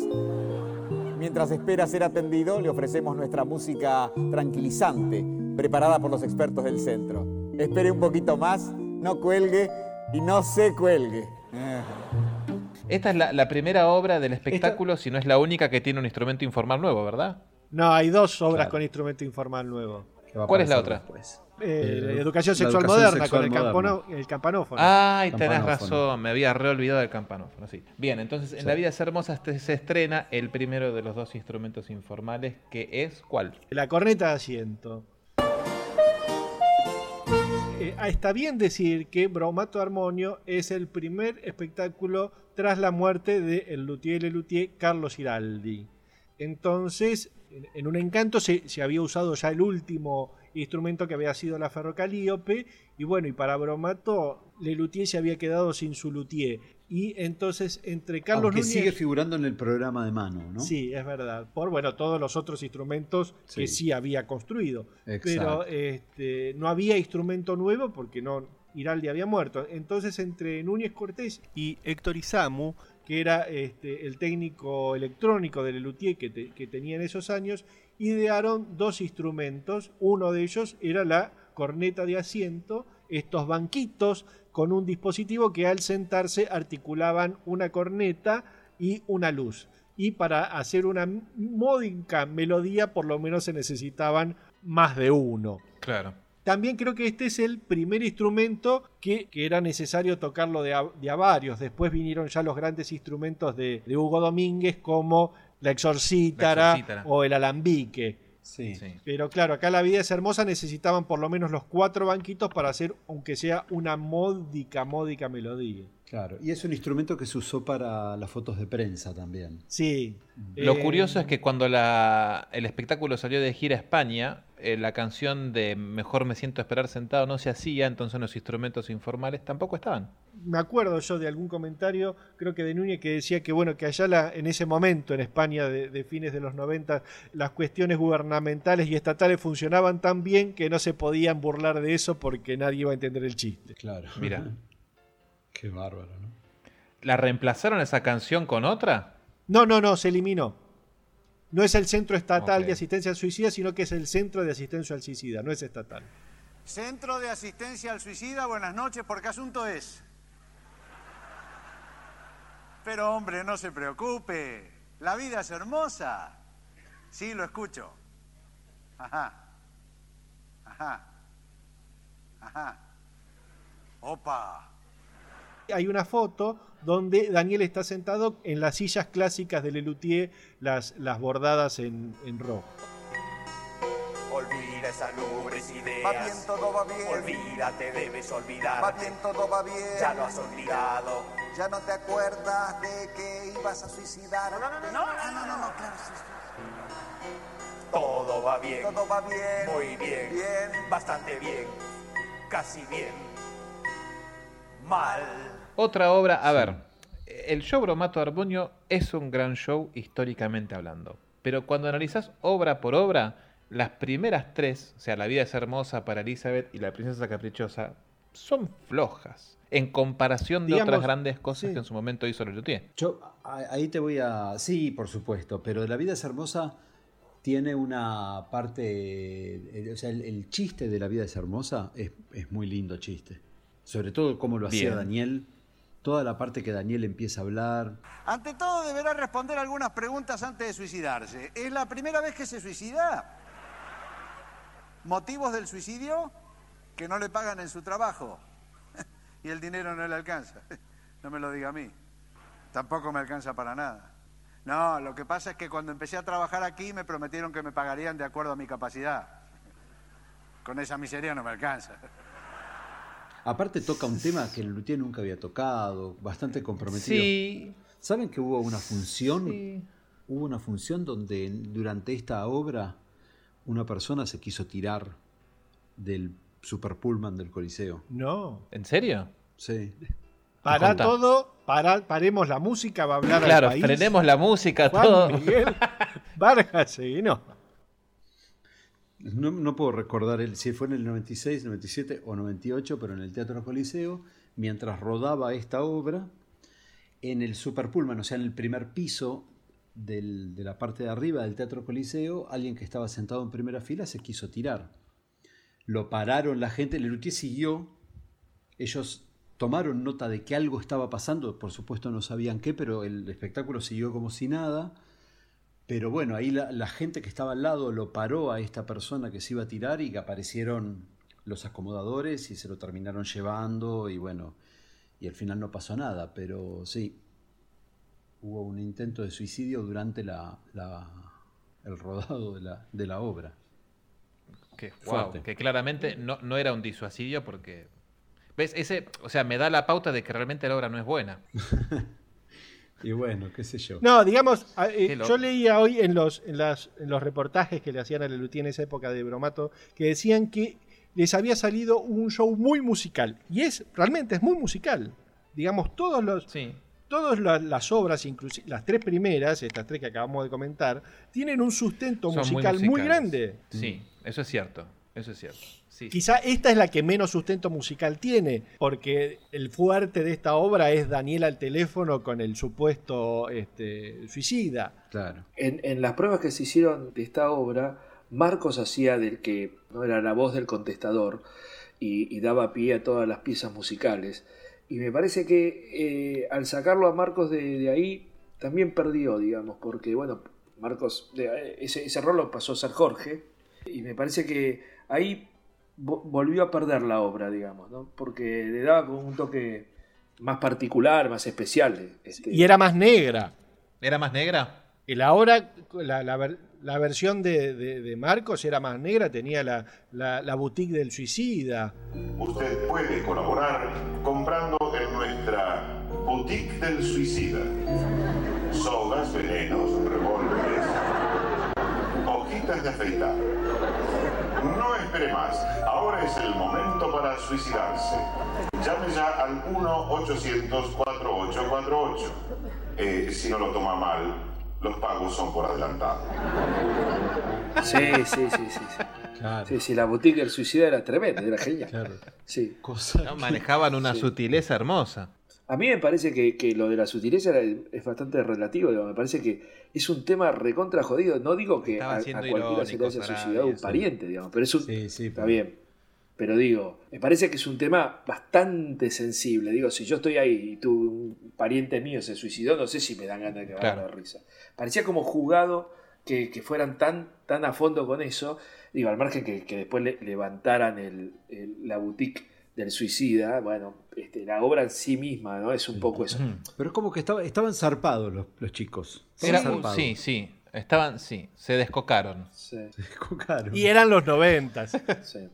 Mientras espera ser atendido, le ofrecemos nuestra música tranquilizante, preparada por los expertos del centro. Espere un poquito más, no cuelgue y no se cuelgue. Esta es la, la primera obra del espectáculo, si no es la única que tiene un instrumento informal nuevo, ¿verdad? No, hay dos obras con instrumento informal nuevo. ¿Cuál es la otra? Eh, Eh, educación la sexual educación moderna sexual con el, moderna. campano- el campanófono. Ay, tenés Campanófono. razón, me había reolvidado del campanófono. Sí. Bien, entonces en Sí. La vida es hermosa este- se estrena el primero de los dos instrumentos informales, que es ¿cuál? La corneta de asiento. Eh, ah, está bien decir que Bromato Armonio es el primer espectáculo tras la muerte de el luthier Le Luthier Carlos Giraldi. Entonces, en- un encanto se, se había usado ya el último instrumento que había sido la ferrocalíope y bueno, y para Bromato Le Luthier se había quedado sin su luthier. Y entonces entre Carlos Aunque Núñez... sigue figurando en el programa de mano, ¿no? Sí, es verdad. Por bueno, todos los otros instrumentos que Sí. había construido. Exacto. Pero este, no había instrumento nuevo porque no Iraldi había muerto. Entonces, entre Núñez Cortés y Héctor Isamu, que era este, el técnico electrónico del Luthier que, te- que tenía en esos años, idearon dos instrumentos. Uno de ellos era la corneta de asiento, estos banquitos con un dispositivo que al sentarse articulaban una corneta y una luz. Y para hacer una módica melodía, por lo menos se necesitaban más de uno. Claro. También creo que este es el primer instrumento que, que era necesario tocarlo de a, de a varios. Después vinieron ya los grandes instrumentos de, de Hugo Domínguez como la exorcítara, La exorcítara. o el alambique. Sí. Pero claro, acá la vida es hermosa, necesitaban por lo menos los cuatro banquitos para hacer, aunque sea una módica, módica melodía. Claro. Y es un instrumento que se usó para las fotos de prensa también. Sí. Lo Eh, curioso es que cuando la- el espectáculo salió de gira a España, eh, la canción de Mejor me siento esperar sentado no se hacía, entonces los instrumentos informales tampoco estaban. Me acuerdo yo de algún comentario, creo que de Núñez, que decía que bueno, que allá la- en ese momento en España de, de fines de los 90, las cuestiones gubernamentales y estatales funcionaban tan bien que no se podían burlar de eso porque nadie iba a entender el chiste. Claro. Mira. Qué bárbaro, ¿no? ¿La reemplazaron esa canción con otra? No, no, no, se eliminó. No es el Centro Estatal de Asistencia al Suicida, sino que es el Centro de Asistencia al Suicida, no es estatal. Centro de Asistencia al Suicida, buenas noches, ¿por qué asunto es? Pero hombre, no se preocupe, la vida es hermosa. Sí, lo escucho. Ajá. Ajá. Ajá. Opa. Hay una foto donde Daniel está sentado en las sillas clásicas de Lelutier, las, las bordadas en, en rojo. Olvida esas lubres ideas. Va bien, todo va bien. Olvídate, debes olvidar. Va bien, todo va bien. Ya lo has olvidado. Ya no te acuerdas de que ibas a suicidar. No, no, no, no, no, no, no, no, claro, sí, sí. Todo va bien. Todo va bien. Muy bien. Bien. Bastante bien. Casi bien. Mal. Otra obra, a ver, el show Bromato Armonio es un gran show históricamente hablando, pero cuando analizas obra por obra, las primeras tres, o sea, La vida es hermosa para Elizabeth y La princesa caprichosa, son flojas en comparación de Digamos, otras grandes cosas que en su momento hizo Lelutier. Yo ahí te voy a... Sí, por supuesto, pero La vida es hermosa tiene una parte... eh, O sea, el, el chiste de La vida es hermosa es, es muy lindo chiste. Sobre todo cómo lo hacía. Daniel. Toda la parte que Daniel empieza a hablar. Ante todo deberá responder algunas preguntas antes de suicidarse. ¿Es la primera vez que se suicida? ¿Motivos del suicidio? Que no le pagan en su trabajo. y el dinero no le alcanza. No me lo diga a mí. Tampoco me alcanza para nada. No, lo que pasa es que cuando empecé a trabajar aquí me prometieron que me pagarían de acuerdo a mi capacidad. Con esa miseria no me alcanza. Aparte toca un tema que el Luthier nunca había tocado, bastante comprometido. Sí. ¿Saben que hubo una función? Sí. Hubo una función donde durante esta obra una persona se quiso tirar del Super Pullman del Coliseo. No. ¿En serio? Sí. Para todo, para, paremos la música, va a hablar Claro, al país. frenemos la música, Juan todo. Miguel Vargas Seguinó. No, no puedo recordar el, si fue en el 96, 97 o 98, pero en el Teatro Coliseo, mientras rodaba esta obra, en el Super Pullman, o sea, en el primer piso del- de la parte de arriba del Teatro Coliseo, alguien que estaba sentado en primera fila se quiso tirar. Lo pararon la gente, Lelutier siguió, ellos tomaron nota de que algo estaba pasando, por supuesto no sabían qué, pero el espectáculo siguió como si nada. Pero bueno, ahí la, la gente que estaba al lado lo paró a esta persona que se iba a tirar y que aparecieron los acomodadores y se lo terminaron llevando y bueno, y al final no pasó nada, pero sí, hubo un intento de suicidio durante la, la- el rodado de la, de la obra. Que, Fuerte. wow, que claramente no, no era un disuasidio porque. ¿Ves? Ese, o sea, me da la pauta de que realmente la obra no es buena. Y bueno, qué sé yo. No, digamos, eh, yo leía hoy en los, en, las- en los reportajes que le hacían a Lelutier en esa época de Bromato, que decían que les había salido un show muy musical. Y es, realmente es muy musical. Digamos, todos los... Todas la- las obras, inclusive las tres primeras, estas tres que acabamos de comentar, tienen un sustento Son musical muy, grande. Sí, eso es cierto. Eso es cierto. Sí, sí. Quizá esta es la que menos sustento musical tiene, porque el fuerte de esta obra es Daniel al teléfono con el supuesto este, suicida. Claro. En, en las pruebas que se hicieron de esta obra, Marcos hacía del que no era la voz del contestador y, y daba pie a todas las piezas musicales. Y me parece que eh, al sacarlo a Marcos de, de ahí, también perdió, digamos, porque bueno, Marcos, de- ese, ese rol lo pasó a ser Jorge, y me parece que ahí vo- volvió a perder la obra, digamos, ¿no? porque le daba como un toque más particular, más especial. este, Y era más negra. ¿Era más negra? Y la obra, la, la ver- la versión de, de- de Marcos era más negra, tenía la, la- la boutique del suicida. Usted puede colaborar comprando nuestra boutique del suicida. Sogas, venenos, revólveres, hojitas de afeitar. No espere más. Ahora es el momento para suicidarse. Llame ya al 1-800-4848. Eh, si no lo toma mal, los pagos son por adelantado. Sí, sí, sí, sí. sí. Sí, sí, la boutique del suicida era tremenda, era genial. Sí. No, manejaban una Sí. sutileza hermosa. A mí me parece que, que lo de la sutileza es bastante relativo, digo, me parece que es un tema recontra jodido. No digo que a, a cualquiera se le haya suicidado un pariente, digamos, pero es un... está pero- bien. Pero digo, me parece que es un tema bastante sensible. Digo, si yo estoy ahí y tú, un pariente mío se suicidó, no sé si me dan ganas de cagar Claro. de risa. Parecía como jugado que, que fueran tan, tan a fondo con eso. Digo, al margen que, que después le- levantaran el- el- la boutique del suicida, bueno, este, la obra en sí misma, ¿no? Es un poco eso. Pero es como que estaba- estaban zarpados los, los chicos. Era- Estaban zarpados. sí, sí. Estaban, sí, se descocaron. Y eran los noventas.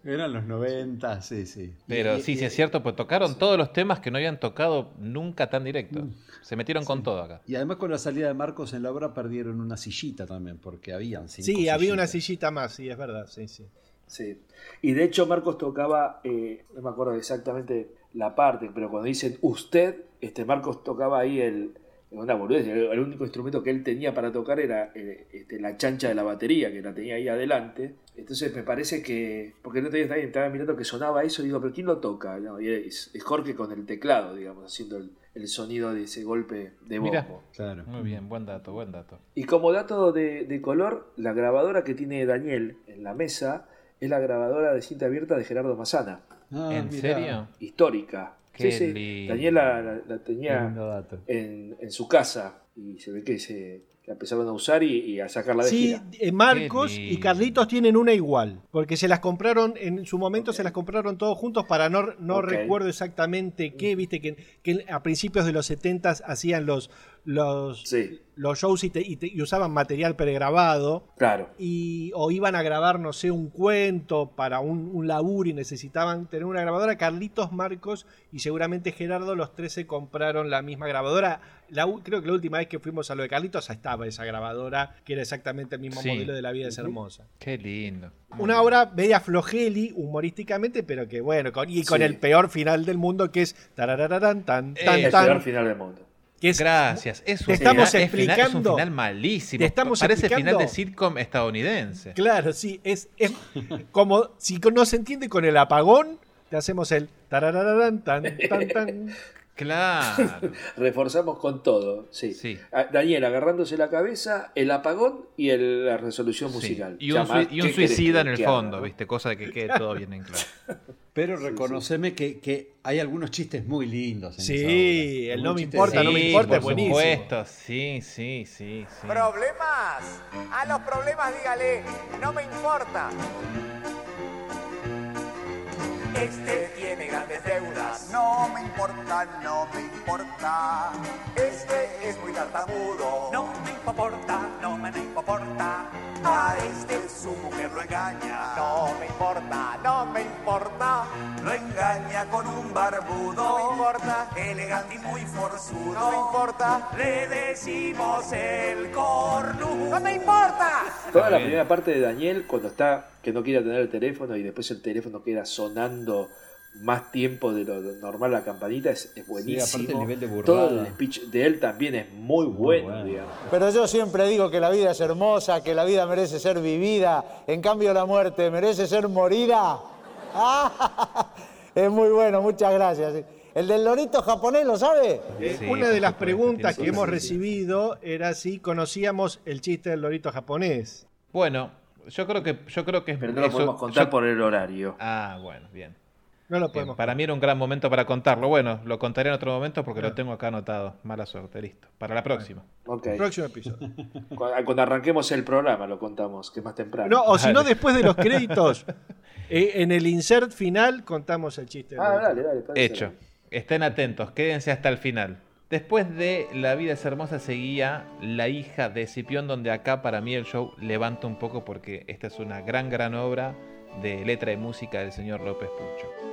Eran los 90, sí, sí. Pero Y- sí, y- sí es cierto, pues tocaron todos los temas que no habían tocado nunca tan directo. Mm. Se metieron con todo acá. Y además con la salida de Marcos en la obra perdieron una sillita también, porque habían cinco Sí, había una sillita más, sí, es verdad, sí, sí. Sí. Y de hecho Marcos tocaba, eh, no me acuerdo exactamente la parte, pero cuando dicen usted, este Marcos tocaba ahí el, una boludez, el, el único instrumento que él tenía para tocar era eh, este, la chancha de la batería, que la tenía ahí adelante. Entonces me parece que, porque el otro día estaba, estaba mirando que sonaba eso, y digo, pero ¿quién lo toca? No, y es, es Jorge con el teclado, digamos, haciendo el, el sonido de ese golpe de bombo. Mira, Claro. muy bien, buen dato, buen dato. Y como dato de, de color, la grabadora que tiene Daniel en la mesa es la grabadora de cinta abierta de Gerardo Massana. Ah, ¿En mirá. serio? Histórica. Qué sí, sí. lindo. Daniel la, tenía en, en su casa y se ve que se la empezaron a usar y, y a sacarla de Sí, gira. eh, Marcos y. Carlitos tienen una igual, porque se las compraron, en su momento se las compraron todos juntos para no, no recuerdo exactamente qué, viste que, que a principios de los 70 hacían los, los, Sí, los shows y, te- y te- y usaban material pregrabado. claro. y o iban a grabar, no sé, un cuento para un, un laburo y necesitaban tener una grabadora. Carlitos, Marcos y seguramente Gerardo, los tres se compraron la misma grabadora. La u- creo que la última vez que fuimos a lo de Carlitos, ahí estaba esa grabadora, que era exactamente el mismo Sí. modelo de La vida es hermosa. Qué lindo. Una obra media flojeli, humorísticamente, pero que bueno, con- y con Sí. el peor final del mundo que es tarararán, tan, tan, el tan. peor final del mundo. Que es- Gracias. Es un, estamos final, es final- es un explicando- final malísimo. te estamos Parece explicando- final de sitcom estadounidense. Claro, sí, es, es como si no se entiende con el apagón, te hacemos el tarararán, tan, tan, tan. Claro. Reforzamos con todo, sí. Daniel agarrándose la cabeza, el apagón y el- la resolución Sí. musical. Y un, Ya más, sui- y un ¿qué querés suicida en el haga, fondo, no? ¿viste? Cosa de que quede todo bien en claro. Pero reconoceme que, que hay algunos chistes muy lindos. En Sí, el no me importa, no me importa, por es buenísimo. supuesto. Sí, sí, sí, sí. ¿Problemas? A los problemas dígale, no me importa. Este tiene grandes deudas. No me importa, no me importa. Este es muy tartamudo. No me importa, no me importa. A este su mujer lo engaña. No me importa, no me importa. Lo engaña con un barbudo. No me importa. Elegante y muy forzudo. No me importa. Le decimos el cornudo. No me importa. Toda la primera parte de Daniel, cuando está que no quiere atender el teléfono y después el teléfono queda sonando más tiempo de lo normal la campanita, es, es buenísimo. aparte el nivel de burrada. Todo el speech de él también es muy bueno, bueno. digamos. Pero yo siempre digo que la vida es hermosa, que la vida merece ser vivida, en cambio la muerte merece ser morida. Ah, es muy bueno, muchas gracias. El del lorito japonés, ¿lo sabe? Eh, Sí, Una de las preguntas que hemos recibido era si conocíamos el chiste del lorito japonés. Bueno, yo creo que yo creo que es Pero no lo podemos contar yo- por el horario. Ah, bueno, bien. No lo podemos. Para mí era un gran momento para contarlo. Bueno, lo contaré en otro momento porque lo tengo acá anotado. Mala suerte, listo. Para la próxima. Ok. Próximo episodio. Cuando, cuando arranquemos el programa lo contamos, que es más temprano. No, o si no, después de los créditos, eh, en el insert final contamos el chiste. Ah, dale, dale. Hecho. Estén atentos, quédense hasta el final. Después de La vida es hermosa seguía La hija de Cipión, donde acá para mí el show levanta un poco porque esta es una gran, gran obra de letra y música del señor López Pucho.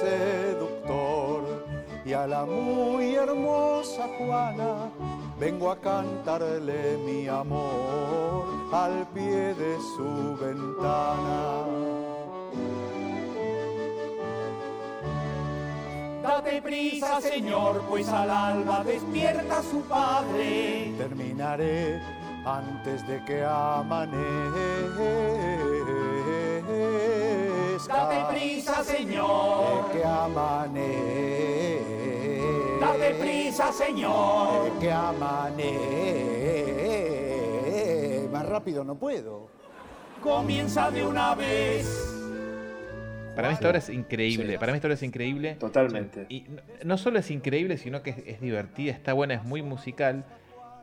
Seductor y a la muy hermosa Juana vengo a cantarle mi amor al pie de su ventana. Date prisa, señor, pues al alba despierta su padre. Terminaré antes de que amanezca. Date prisa, señor. Que amanezca. Date prisa, señor. Que amanezca. Más rápido no puedo. Comienza de una vez. Para mí esta obra es increíble. Sí. Para mí esta obra es increíble. Totalmente. Y no- no solo es increíble, sino que es, es divertida, está buena, es muy musical.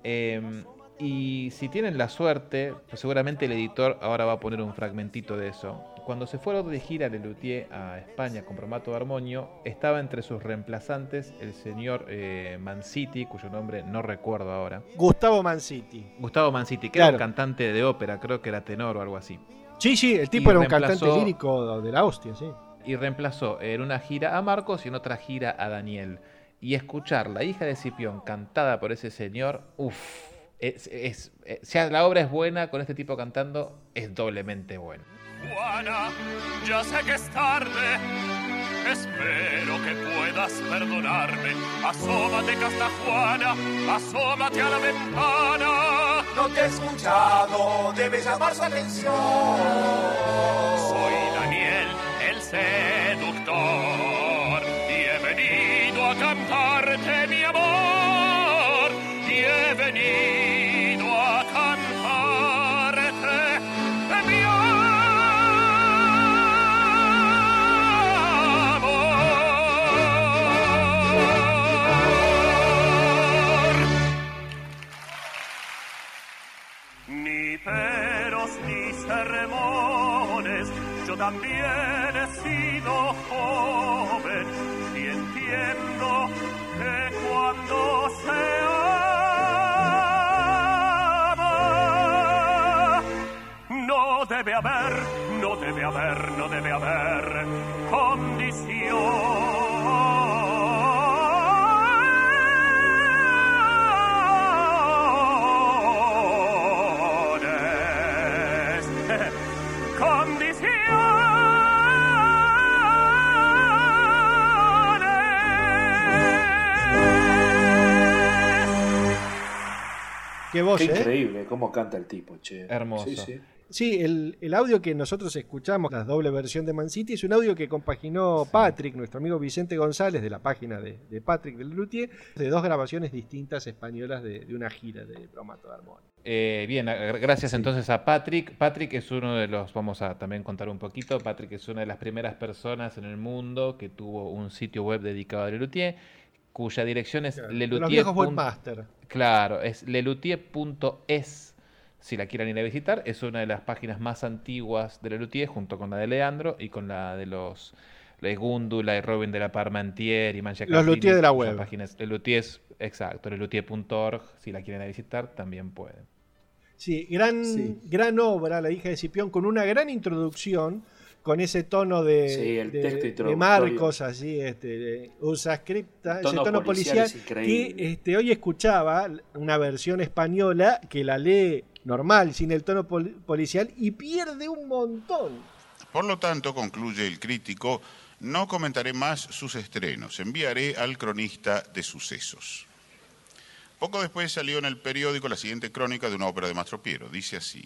Eh, y si tienen la suerte, pues seguramente el editor ahora va a poner un fragmentito de eso. Cuando se fue de gira Lelutier a España con Promato Armonio, estaba entre sus reemplazantes el señor eh, Manciti, cuyo nombre no recuerdo ahora. Gustavo Manciti. Gustavo Manciti, que era Claro. un cantante de ópera, creo que era tenor o algo así. Sí, sí, el tipo Y era un cantante lírico de la hostia, sí. y reemplazó en una gira a Marcos y en otra gira a Daniel. Y escuchar La hija de Cipión cantada por ese señor, uff, es, es- eh, si la obra es buena con este tipo cantando, es doblemente buena. Juana, ya sé que es tarde. Espero que puedas perdonarme. Asómate, casta Juana, asómate a la ventana. No te he escuchado, debes llamar su atención. Soy Daniel, el seductor, debe haber, no debe haber, no debe haber qué voz, Qué ¿eh? increíble cómo canta el tipo, che. Hermoso. Sí, sí. Sí, el, el audio que nosotros escuchamos, la doble versión de Man City, es un audio que compaginó Patrick, nuestro amigo Vicente González, de la página de, de Patrick del Luthier, de dos grabaciones distintas españolas de, de una gira de Bromato de Armónica. Eh, bien, gracias entonces a Patrick. Patrick es uno de los, vamos a también contar un poquito, Patrick es una de las primeras personas en el mundo que tuvo un sitio web dedicado a Lelutier, cuya dirección es Claro, lelutier. los viejos pun- webmaster. Claro, es lelutier.es. Si la quieren ir a visitar, es una de las páginas más antiguas de Lelutier, junto con la de Leandro y con la de los Gúndula y Robin de la Parmentier y Mancha Los Luthier de la web. Páginas, Lelutier, es- exacto, lelutier.org, si la quieren ir a visitar, también pueden. Sí, gran, gran obra, La hija de Cipión, con una gran introducción, con ese tono de, Sí, el de- texto de introductorio. Marcos, así, este, de usa scripta, tono ese tono policial policial, es que este, hoy escuchaba una versión española que la lee normal, sin el tono pol- policial, y pierde un montón. Por lo tanto, concluye el crítico, no comentaré más sus estrenos, enviaré al cronista de sucesos. Poco después salió en el periódico la siguiente crónica de una ópera de Mastro Piero. Dice así,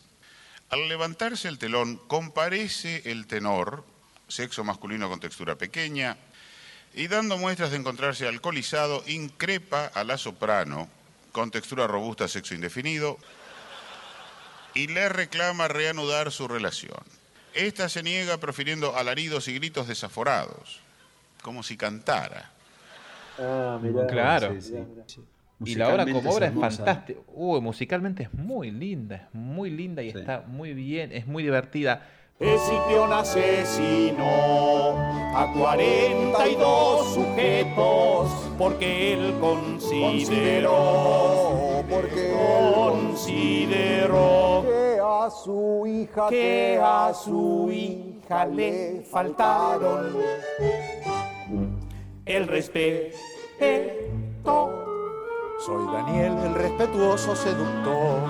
al levantarse el telón, comparece el tenor, sexo masculino con textura pequeña, y dando muestras de encontrarse alcoholizado, increpa a la soprano, con textura robusta, sexo indefinido, y le reclama reanudar su relación. Esta se niega profiriendo alaridos y gritos desaforados, como si cantara. Ah, mirá. Claro. Sí, sí. Y la obra Musicalmente como es obra es hermosa. fantástica. Uy, musicalmente es muy linda, es muy linda y está muy bien, es muy divertida. Escipión asesinó a 42 sujetos porque él consideró, porque consideró que a su hija que a su hija le faltaron el respeto. Soy Daniel, el respetuoso seductor,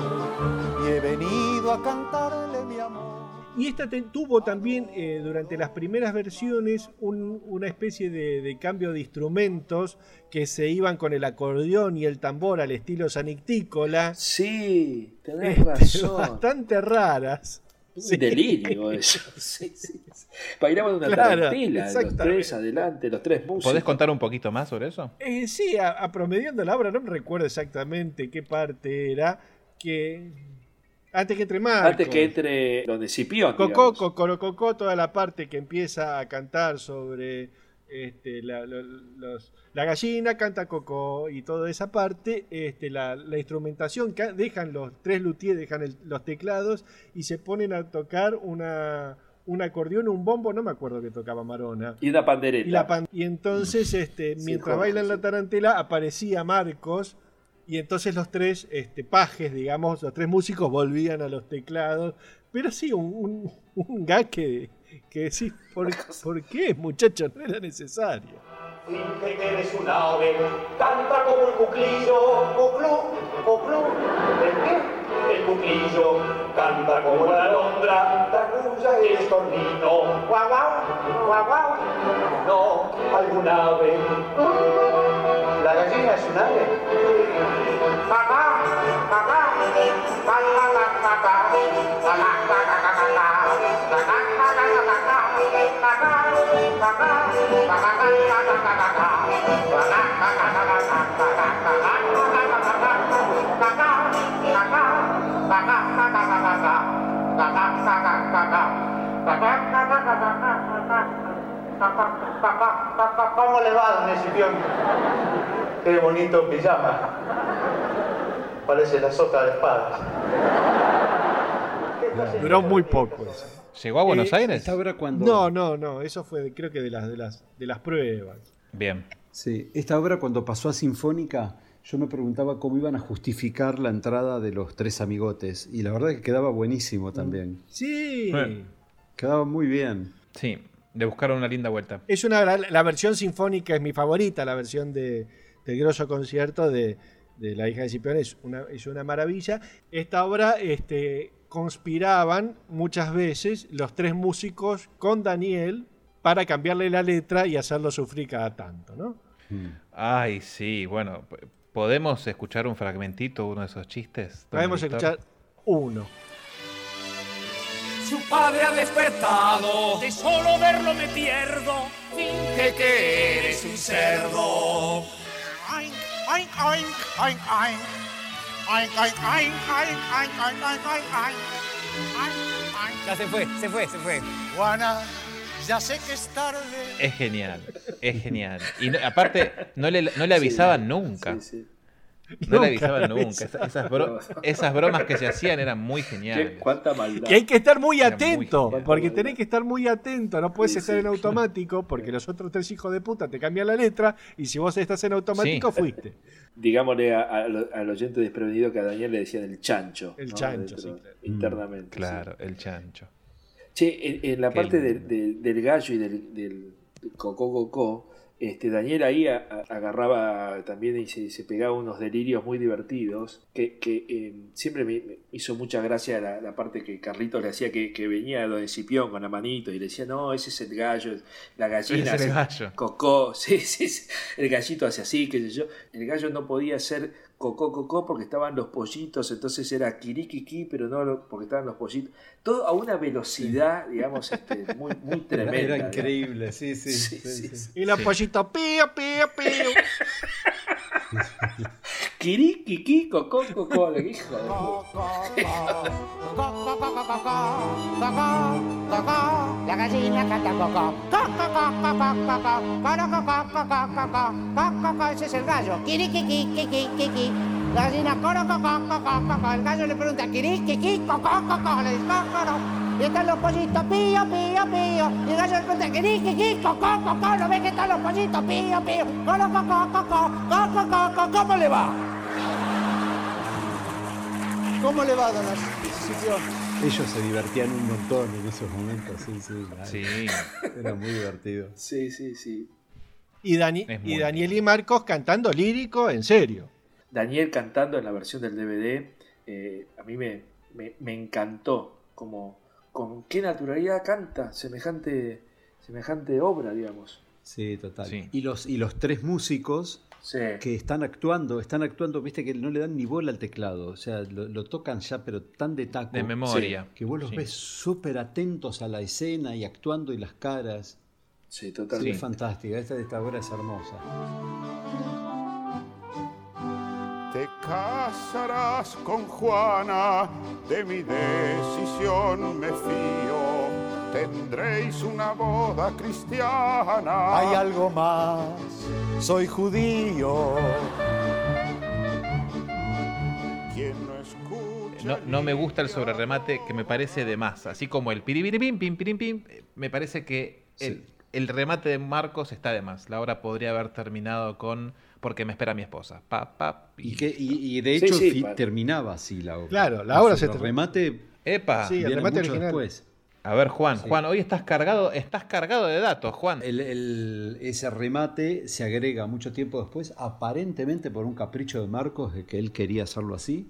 y he venido a cantarle mi amor. Y esta te- tuvo también eh, durante las primeras versiones un- una especie de, de cambio de instrumentos que se iban con el acordeón y el tambor al estilo sanictícola. Sí, tenés Este, razón. Bastante raras. Un Sí. delirio eso. Sí, sí, sí. Bailaban una Claro, tarantela, los tres adelante, los tres músicos. ¿Podés contar un poquito más sobre eso? Eh, sí, a, a promediando la obra, no me recuerdo exactamente qué parte era. Que antes que entre Marcos. Antes que entre donde Cipión. Cocó, Cocó, toda la parte que empieza a cantar sobre este, la, lo- los- la gallina, canta Cocó y toda esa parte, este, la, la instrumentación, ca- dejan los tres luthiers, dejan el- los teclados y se ponen a tocar una, un acordeón, un bombo, no me acuerdo que tocaba Marona. Y una pandereta. Y, la pan- y entonces, este, Sí, mientras bailan la tarantela, aparecía Marcos. Y entonces los tres este, pajes, digamos, los tres músicos volvían a los teclados. Pero sí, un, un, un gag que, que decís, ¿por, ¿por qué, muchachos? No era necesario. Finge que eres un ave, canta como el cuclillo, cuclú, cuclú, ¿el qué? El cuclillo, canta como la alondra, tarrulla el estornino, guau guau, guau guau, no, algún ave. ¿La gallina es un ave? Papá, papá, ¿Cómo le va, don Escipión? Qué bonito pijama. Parece la sota de espadas. Duró muy poco eso. ¿Llegó a Buenos Eh, Aires? Esta obra cuando... No, no, no, eso fue de- creo que de las, de las, de las pruebas. Bien. Sí, esta obra cuando pasó a Sinfónica, yo me preguntaba cómo iban a justificar la entrada de los tres amigotes. Y la verdad que quedaba buenísimo también. Sí. Quedaba muy bien. Sí, le buscaron una linda vuelta. Es una la, la versión sinfónica es mi favorita, la versión de, del grosso concierto de, de La hija de Cipión es una, es una maravilla. Esta obra este, conspiraban muchas veces los tres músicos con Daniel para cambiarle la letra y hacerlo sufrir cada tanto, ¿no? Ay, sí, bueno, ¿Podemos escuchar un fragmentito, uno de esos chistes? Podemos escuchar uno. Su padre ha despertado, de solo verlo me pierdo. Finge que eres un cerdo. Oink, oink, oink, oink, oink. Oink, oink, oink, oink, oink, oink, oink, oink. Oink, oink. Ya se fue, se fue, se fue. Juana, ya sé que es tarde. Es genial, es genial. Y no- aparte, no le, no le avisaban nunca. No le avisaban nunca. Esa- Esas, bro- esas bromas que se hacían eran muy geniales. cuánta maldad. Que hay que estar muy Era atento, porque tenés que estar muy atento, no puedes Sí, estar sí, en automático, porque los otros tres hijos de puta te cambian la letra, y si vos estás en automático, Sí. fuiste. Digámosle a- a al oyente desprevenido que a Daniel le decían el chancho. El ¿no? chancho, Dentro- sí, claro. Internamente. Claro, el chancho. Che, en, en la Qué parte del gallo y del, del cocó cocó, este, Daniel ahí a- a- agarraba también y se, se pegaba unos delirios muy divertidos, que, que, eh, siempre me, me hizo mucha gracia la, la parte que Carlitos le hacía que, que venía Don Escipión con la manito y le decía, no, ese es el gallo, la gallina Ese es el gallo. cocó, sí, sí, sí, el gallito hace así, qué sé yo, el gallo no podía ser cocó cocó porque estaban los pollitos, entonces era kirikiqui, pero no lo- porque estaban los pollitos, todo a una velocidad, digamos, este, muy, muy Era, tremenda. era increíble, sí, sí. sí, sí. Y los Sí. pollitos, pío, pío, pío. Kirikiqui, cocó cocó, le hijo de La gallina canta cocó. Ese es el gallo. Kirikiqui, kiki, kiki. La gallina coro, cocó, cocó, cocó. El gallo le pregunta, kirikiqui, cocó, cocó. Le dice, cocó, Y están los pollitos, pío, pío, pío. Y el gallo le pregunta, kirikiqui, cocó, cocó. ¿No ves que están los pollitos, pío, pío? Coro, cocó, cocó, cocó, cocó. ¿Cómo le va? ¿Cómo le va, don Escipión? Ellos se divertían un montón en esos momentos, sí, sí. claro. Sí. Era muy divertido. Sí, sí, sí. Y, Dani- y Daniel y Marcos cantando lírico, en serio. Daniel cantando en la versión del DVD, eh, a mí me, me, me encantó como con qué naturalidad canta semejante, semejante obra, digamos. Sí, total. Sí. Y, los, y los tres músicos Sí. que están actuando, están actuando, viste que no le dan ni bola al teclado, o sea, lo, lo tocan ya, pero tan de taco. De memoria. Que vos los Sí. ves súper atentos a la escena y actuando y las caras. Sí, Sí, totalmente. es fantástica, esta, esta obra es hermosa. Te casarás con Juana, de mi decisión me fío. Tendréis una boda cristiana. Hay algo más, soy judío. Quien no escucha No, no me gusta el sobreremate que me parece de más. Así como el piribiripim, pim, pirim, pim, me parece que el, el remate de Marcos está de más. La obra podría haber terminado con porque me espera mi esposa. Pa, pa, Y, que, y, y de Sí, hecho sí, pa- terminaba así la obra. Claro, la obra se remate ¡Epa! Sí, el viene remate mucho original. después. A ver, Juan, Sí. Juan, hoy estás cargado, estás cargado de datos, Juan. El- el- ese remate se agrega mucho tiempo después, aparentemente por un capricho de Marcos de que él quería hacerlo así.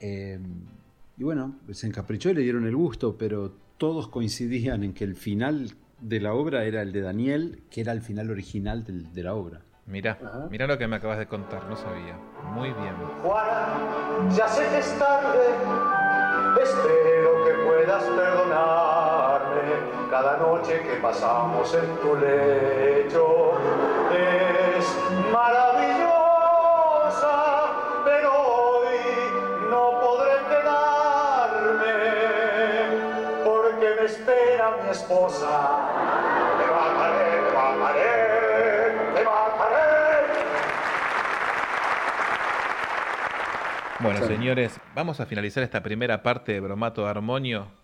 Eh, y bueno, se encaprichó y le dieron el gusto, pero todos coincidían en que el final de la obra era el de Daniel, que era el final original de la obra. Mirá, mirá lo que me acabas de contar, no sabía. Muy bien. Juana, ya sé que es tarde, espero puedas perdonarme cada noche que pasamos en tu lecho. Es maravillosa, pero hoy no podré quedarme porque me espera mi esposa. Te mataré, te mataré, te mataré. Bueno, Sí. señores, vamos a finalizar esta primera parte de Bromato de Armonio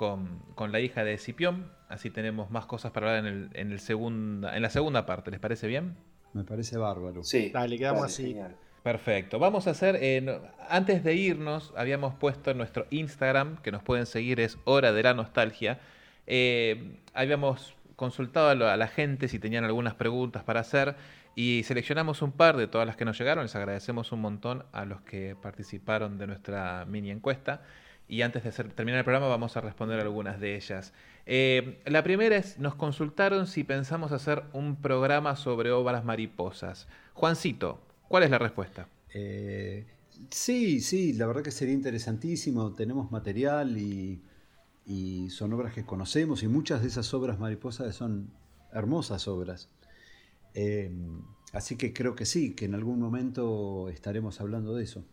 con, con la hija de Escipión. Así tenemos más cosas para hablar en, el, en, el segunda, en la segunda parte. ¿Les parece bien? Me parece bárbaro. Sí. Dale, quedamos dale, así. genial. Perfecto. Vamos a hacer, eh, antes de irnos, habíamos puesto en nuestro Instagram, que nos pueden seguir, es Hora de la Nostalgia. Eh, habíamos consultado a, lo- a la gente si tenían algunas preguntas para hacer y seleccionamos un par de todas las que nos llegaron. Les agradecemos un montón a los que participaron de nuestra mini encuesta. Y antes de terminar el programa vamos a responder algunas de ellas. Eh, la primera es, nos consultaron si pensamos hacer un programa sobre obras mariposas. Juancito, ¿Cuál es la respuesta? Eh, sí, sí, la verdad que sería interesantísimo. Tenemos material y, y son obras que conocemos y muchas de esas obras mariposas son hermosas obras. Eh, así que creo que sí, que en algún momento estaremos hablando de eso.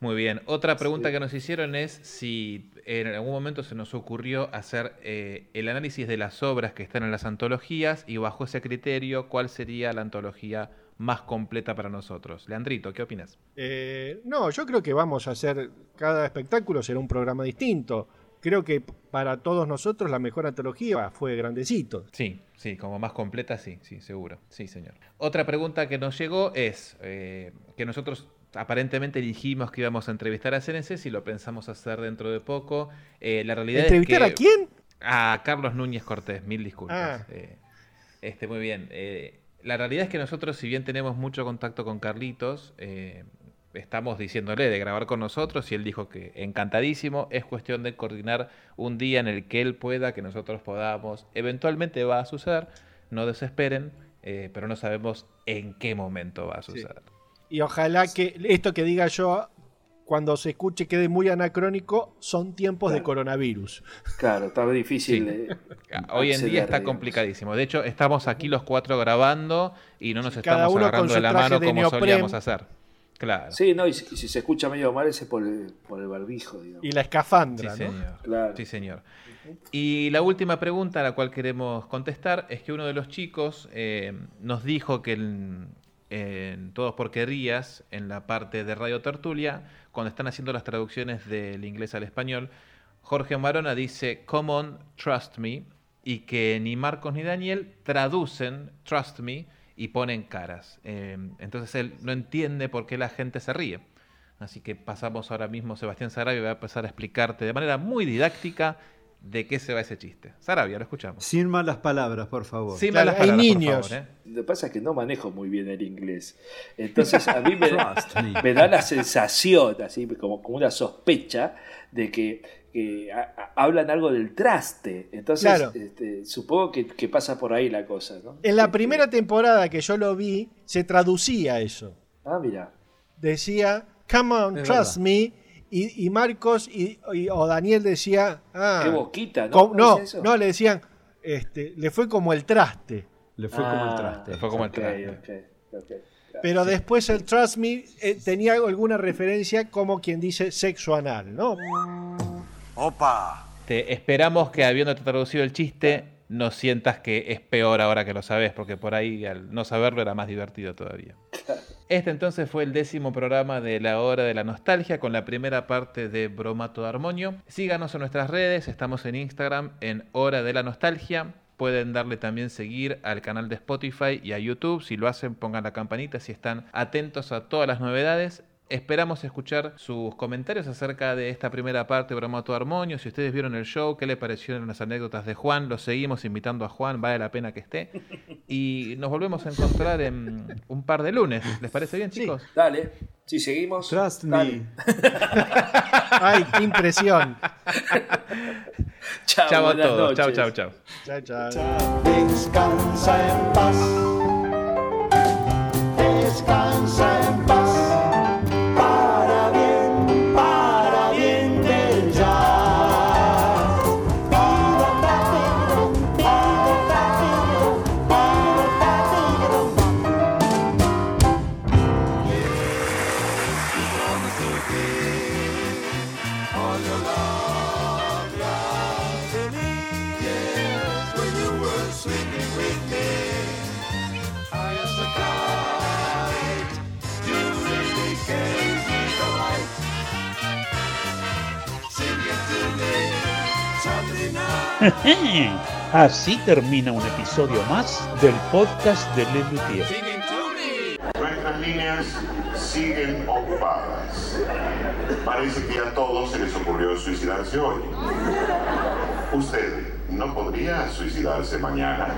Muy bien. Otra pregunta que nos hicieron es si en algún momento se nos ocurrió hacer eh, el análisis de las obras que están en las antologías y bajo ese criterio, ¿cuál sería la antología más completa para nosotros? Leandrito, ¿qué opinas? Eh, no, yo creo que vamos a hacer, cada espectáculo será un programa distinto. Creo que para todos nosotros la mejor antología fue Grandecito. Sí, sí, como más completa, sí, sí, seguro. Sí, señor. Otra pregunta que nos llegó es eh, que nosotros aparentemente dijimos que íbamos a entrevistar a CNC, y lo pensamos hacer dentro de poco. Eh, la realidad ¿Entrevistar es que, a quién? A Carlos Núñez Cortés, mil disculpas. Ah. Eh, este, muy bien. Eh, la realidad es que nosotros, si bien tenemos mucho contacto con Carlitos, estamos diciéndole de grabar con nosotros y él dijo que encantadísimo. Es cuestión de coordinar un día en el que él pueda, que nosotros podamos. Eventualmente va a suceder, no desesperen, eh, pero no sabemos en qué momento va a suceder. Y ojalá que esto que diga yo, cuando se escuche, quede muy anacrónico, son tiempos de coronavirus. Claro, está difícil. Sí. de Hoy en día está digamos. complicadísimo. De hecho, estamos aquí los cuatro grabando y no nos cada estamos agarrando de la mano de como neopren. solíamos hacer. Claro. Sí, no, y si, se escucha medio mal, ese es por el, por el barbijo, digamos. Y la escafandra, Sí, ¿no? señor. Claro. Sí, señor. Y la última pregunta a la cual queremos contestar es que uno de los chicos eh, nos dijo que en, en Todos Porquerías, en la parte de Radio Tertulia, cuando están haciendo las traducciones del inglés al español, Jorge Marona dice, Come on, trust me, y que ni Marcos ni Daniel traducen trust me y ponen caras. Eh, entonces él no entiende por qué la gente se ríe. Así que pasamos ahora mismo, Sebastián Sarabia va a empezar a explicarte de manera muy didáctica de qué se va ese chiste. Sarabia, lo escuchamos. Sin malas palabras, por favor. Sin malas palabras, por favor, ¿eh? Lo que pasa es que no manejo muy bien el inglés. Entonces a mí me, Trust me. me da la sensación, así como, como una sospecha, de que, que a- a- hablan algo del traste. Entonces Claro. este, supongo que, que pasa por ahí la cosa, ¿no? En la primera temporada que yo lo vi, se traducía eso. Ah, mira. Decía, come on, Es trust verdad. me. Y, y Marcos y, y- o Daniel decía, ah, Qué boquita, ¿no? no, ¿Es eso? no, le decían, este, le fue como el traste. Le fue como el traste. Le fue como el traste. Pero después el Trust Me eh, tenía alguna referencia como quien dice sexo anal, ¿no? ¡Opa! Te esperamos que habiéndote traducido el chiste, no sientas que es peor ahora que lo sabes, porque por ahí al no saberlo era más divertido todavía. Este entonces fue el décimo programa de La Hora de la Nostalgia con la primera parte de Bromato de Armonio. Síganos en nuestras redes, estamos en Instagram en Hora de la Nostalgia. Pueden darle también seguir al canal de Spotify y a YouTube. Si lo hacen, pongan la campanita si están atentos a todas las novedades. Esperamos escuchar sus comentarios acerca de esta primera parte de Bromato Armonio. Si ustedes vieron el show, qué le parecieron las anécdotas de Juan, los seguimos invitando a Juan, vale la pena que esté. Y nos volvemos a encontrar en un par de lunes. ¿Les parece bien, chicos? Dale, si seguimos. Trust dale. me. Ay, qué impresión. Chao, Chao a todos. Chao, chao, chao. Chao, chao. Descansa en paz. Así termina un episodio más del podcast de Le Luthier. Nuestras líneas siguen ocupadas. Parece que a todos se les ocurrió suicidarse hoy. ¿Usted no podría suicidarse mañana?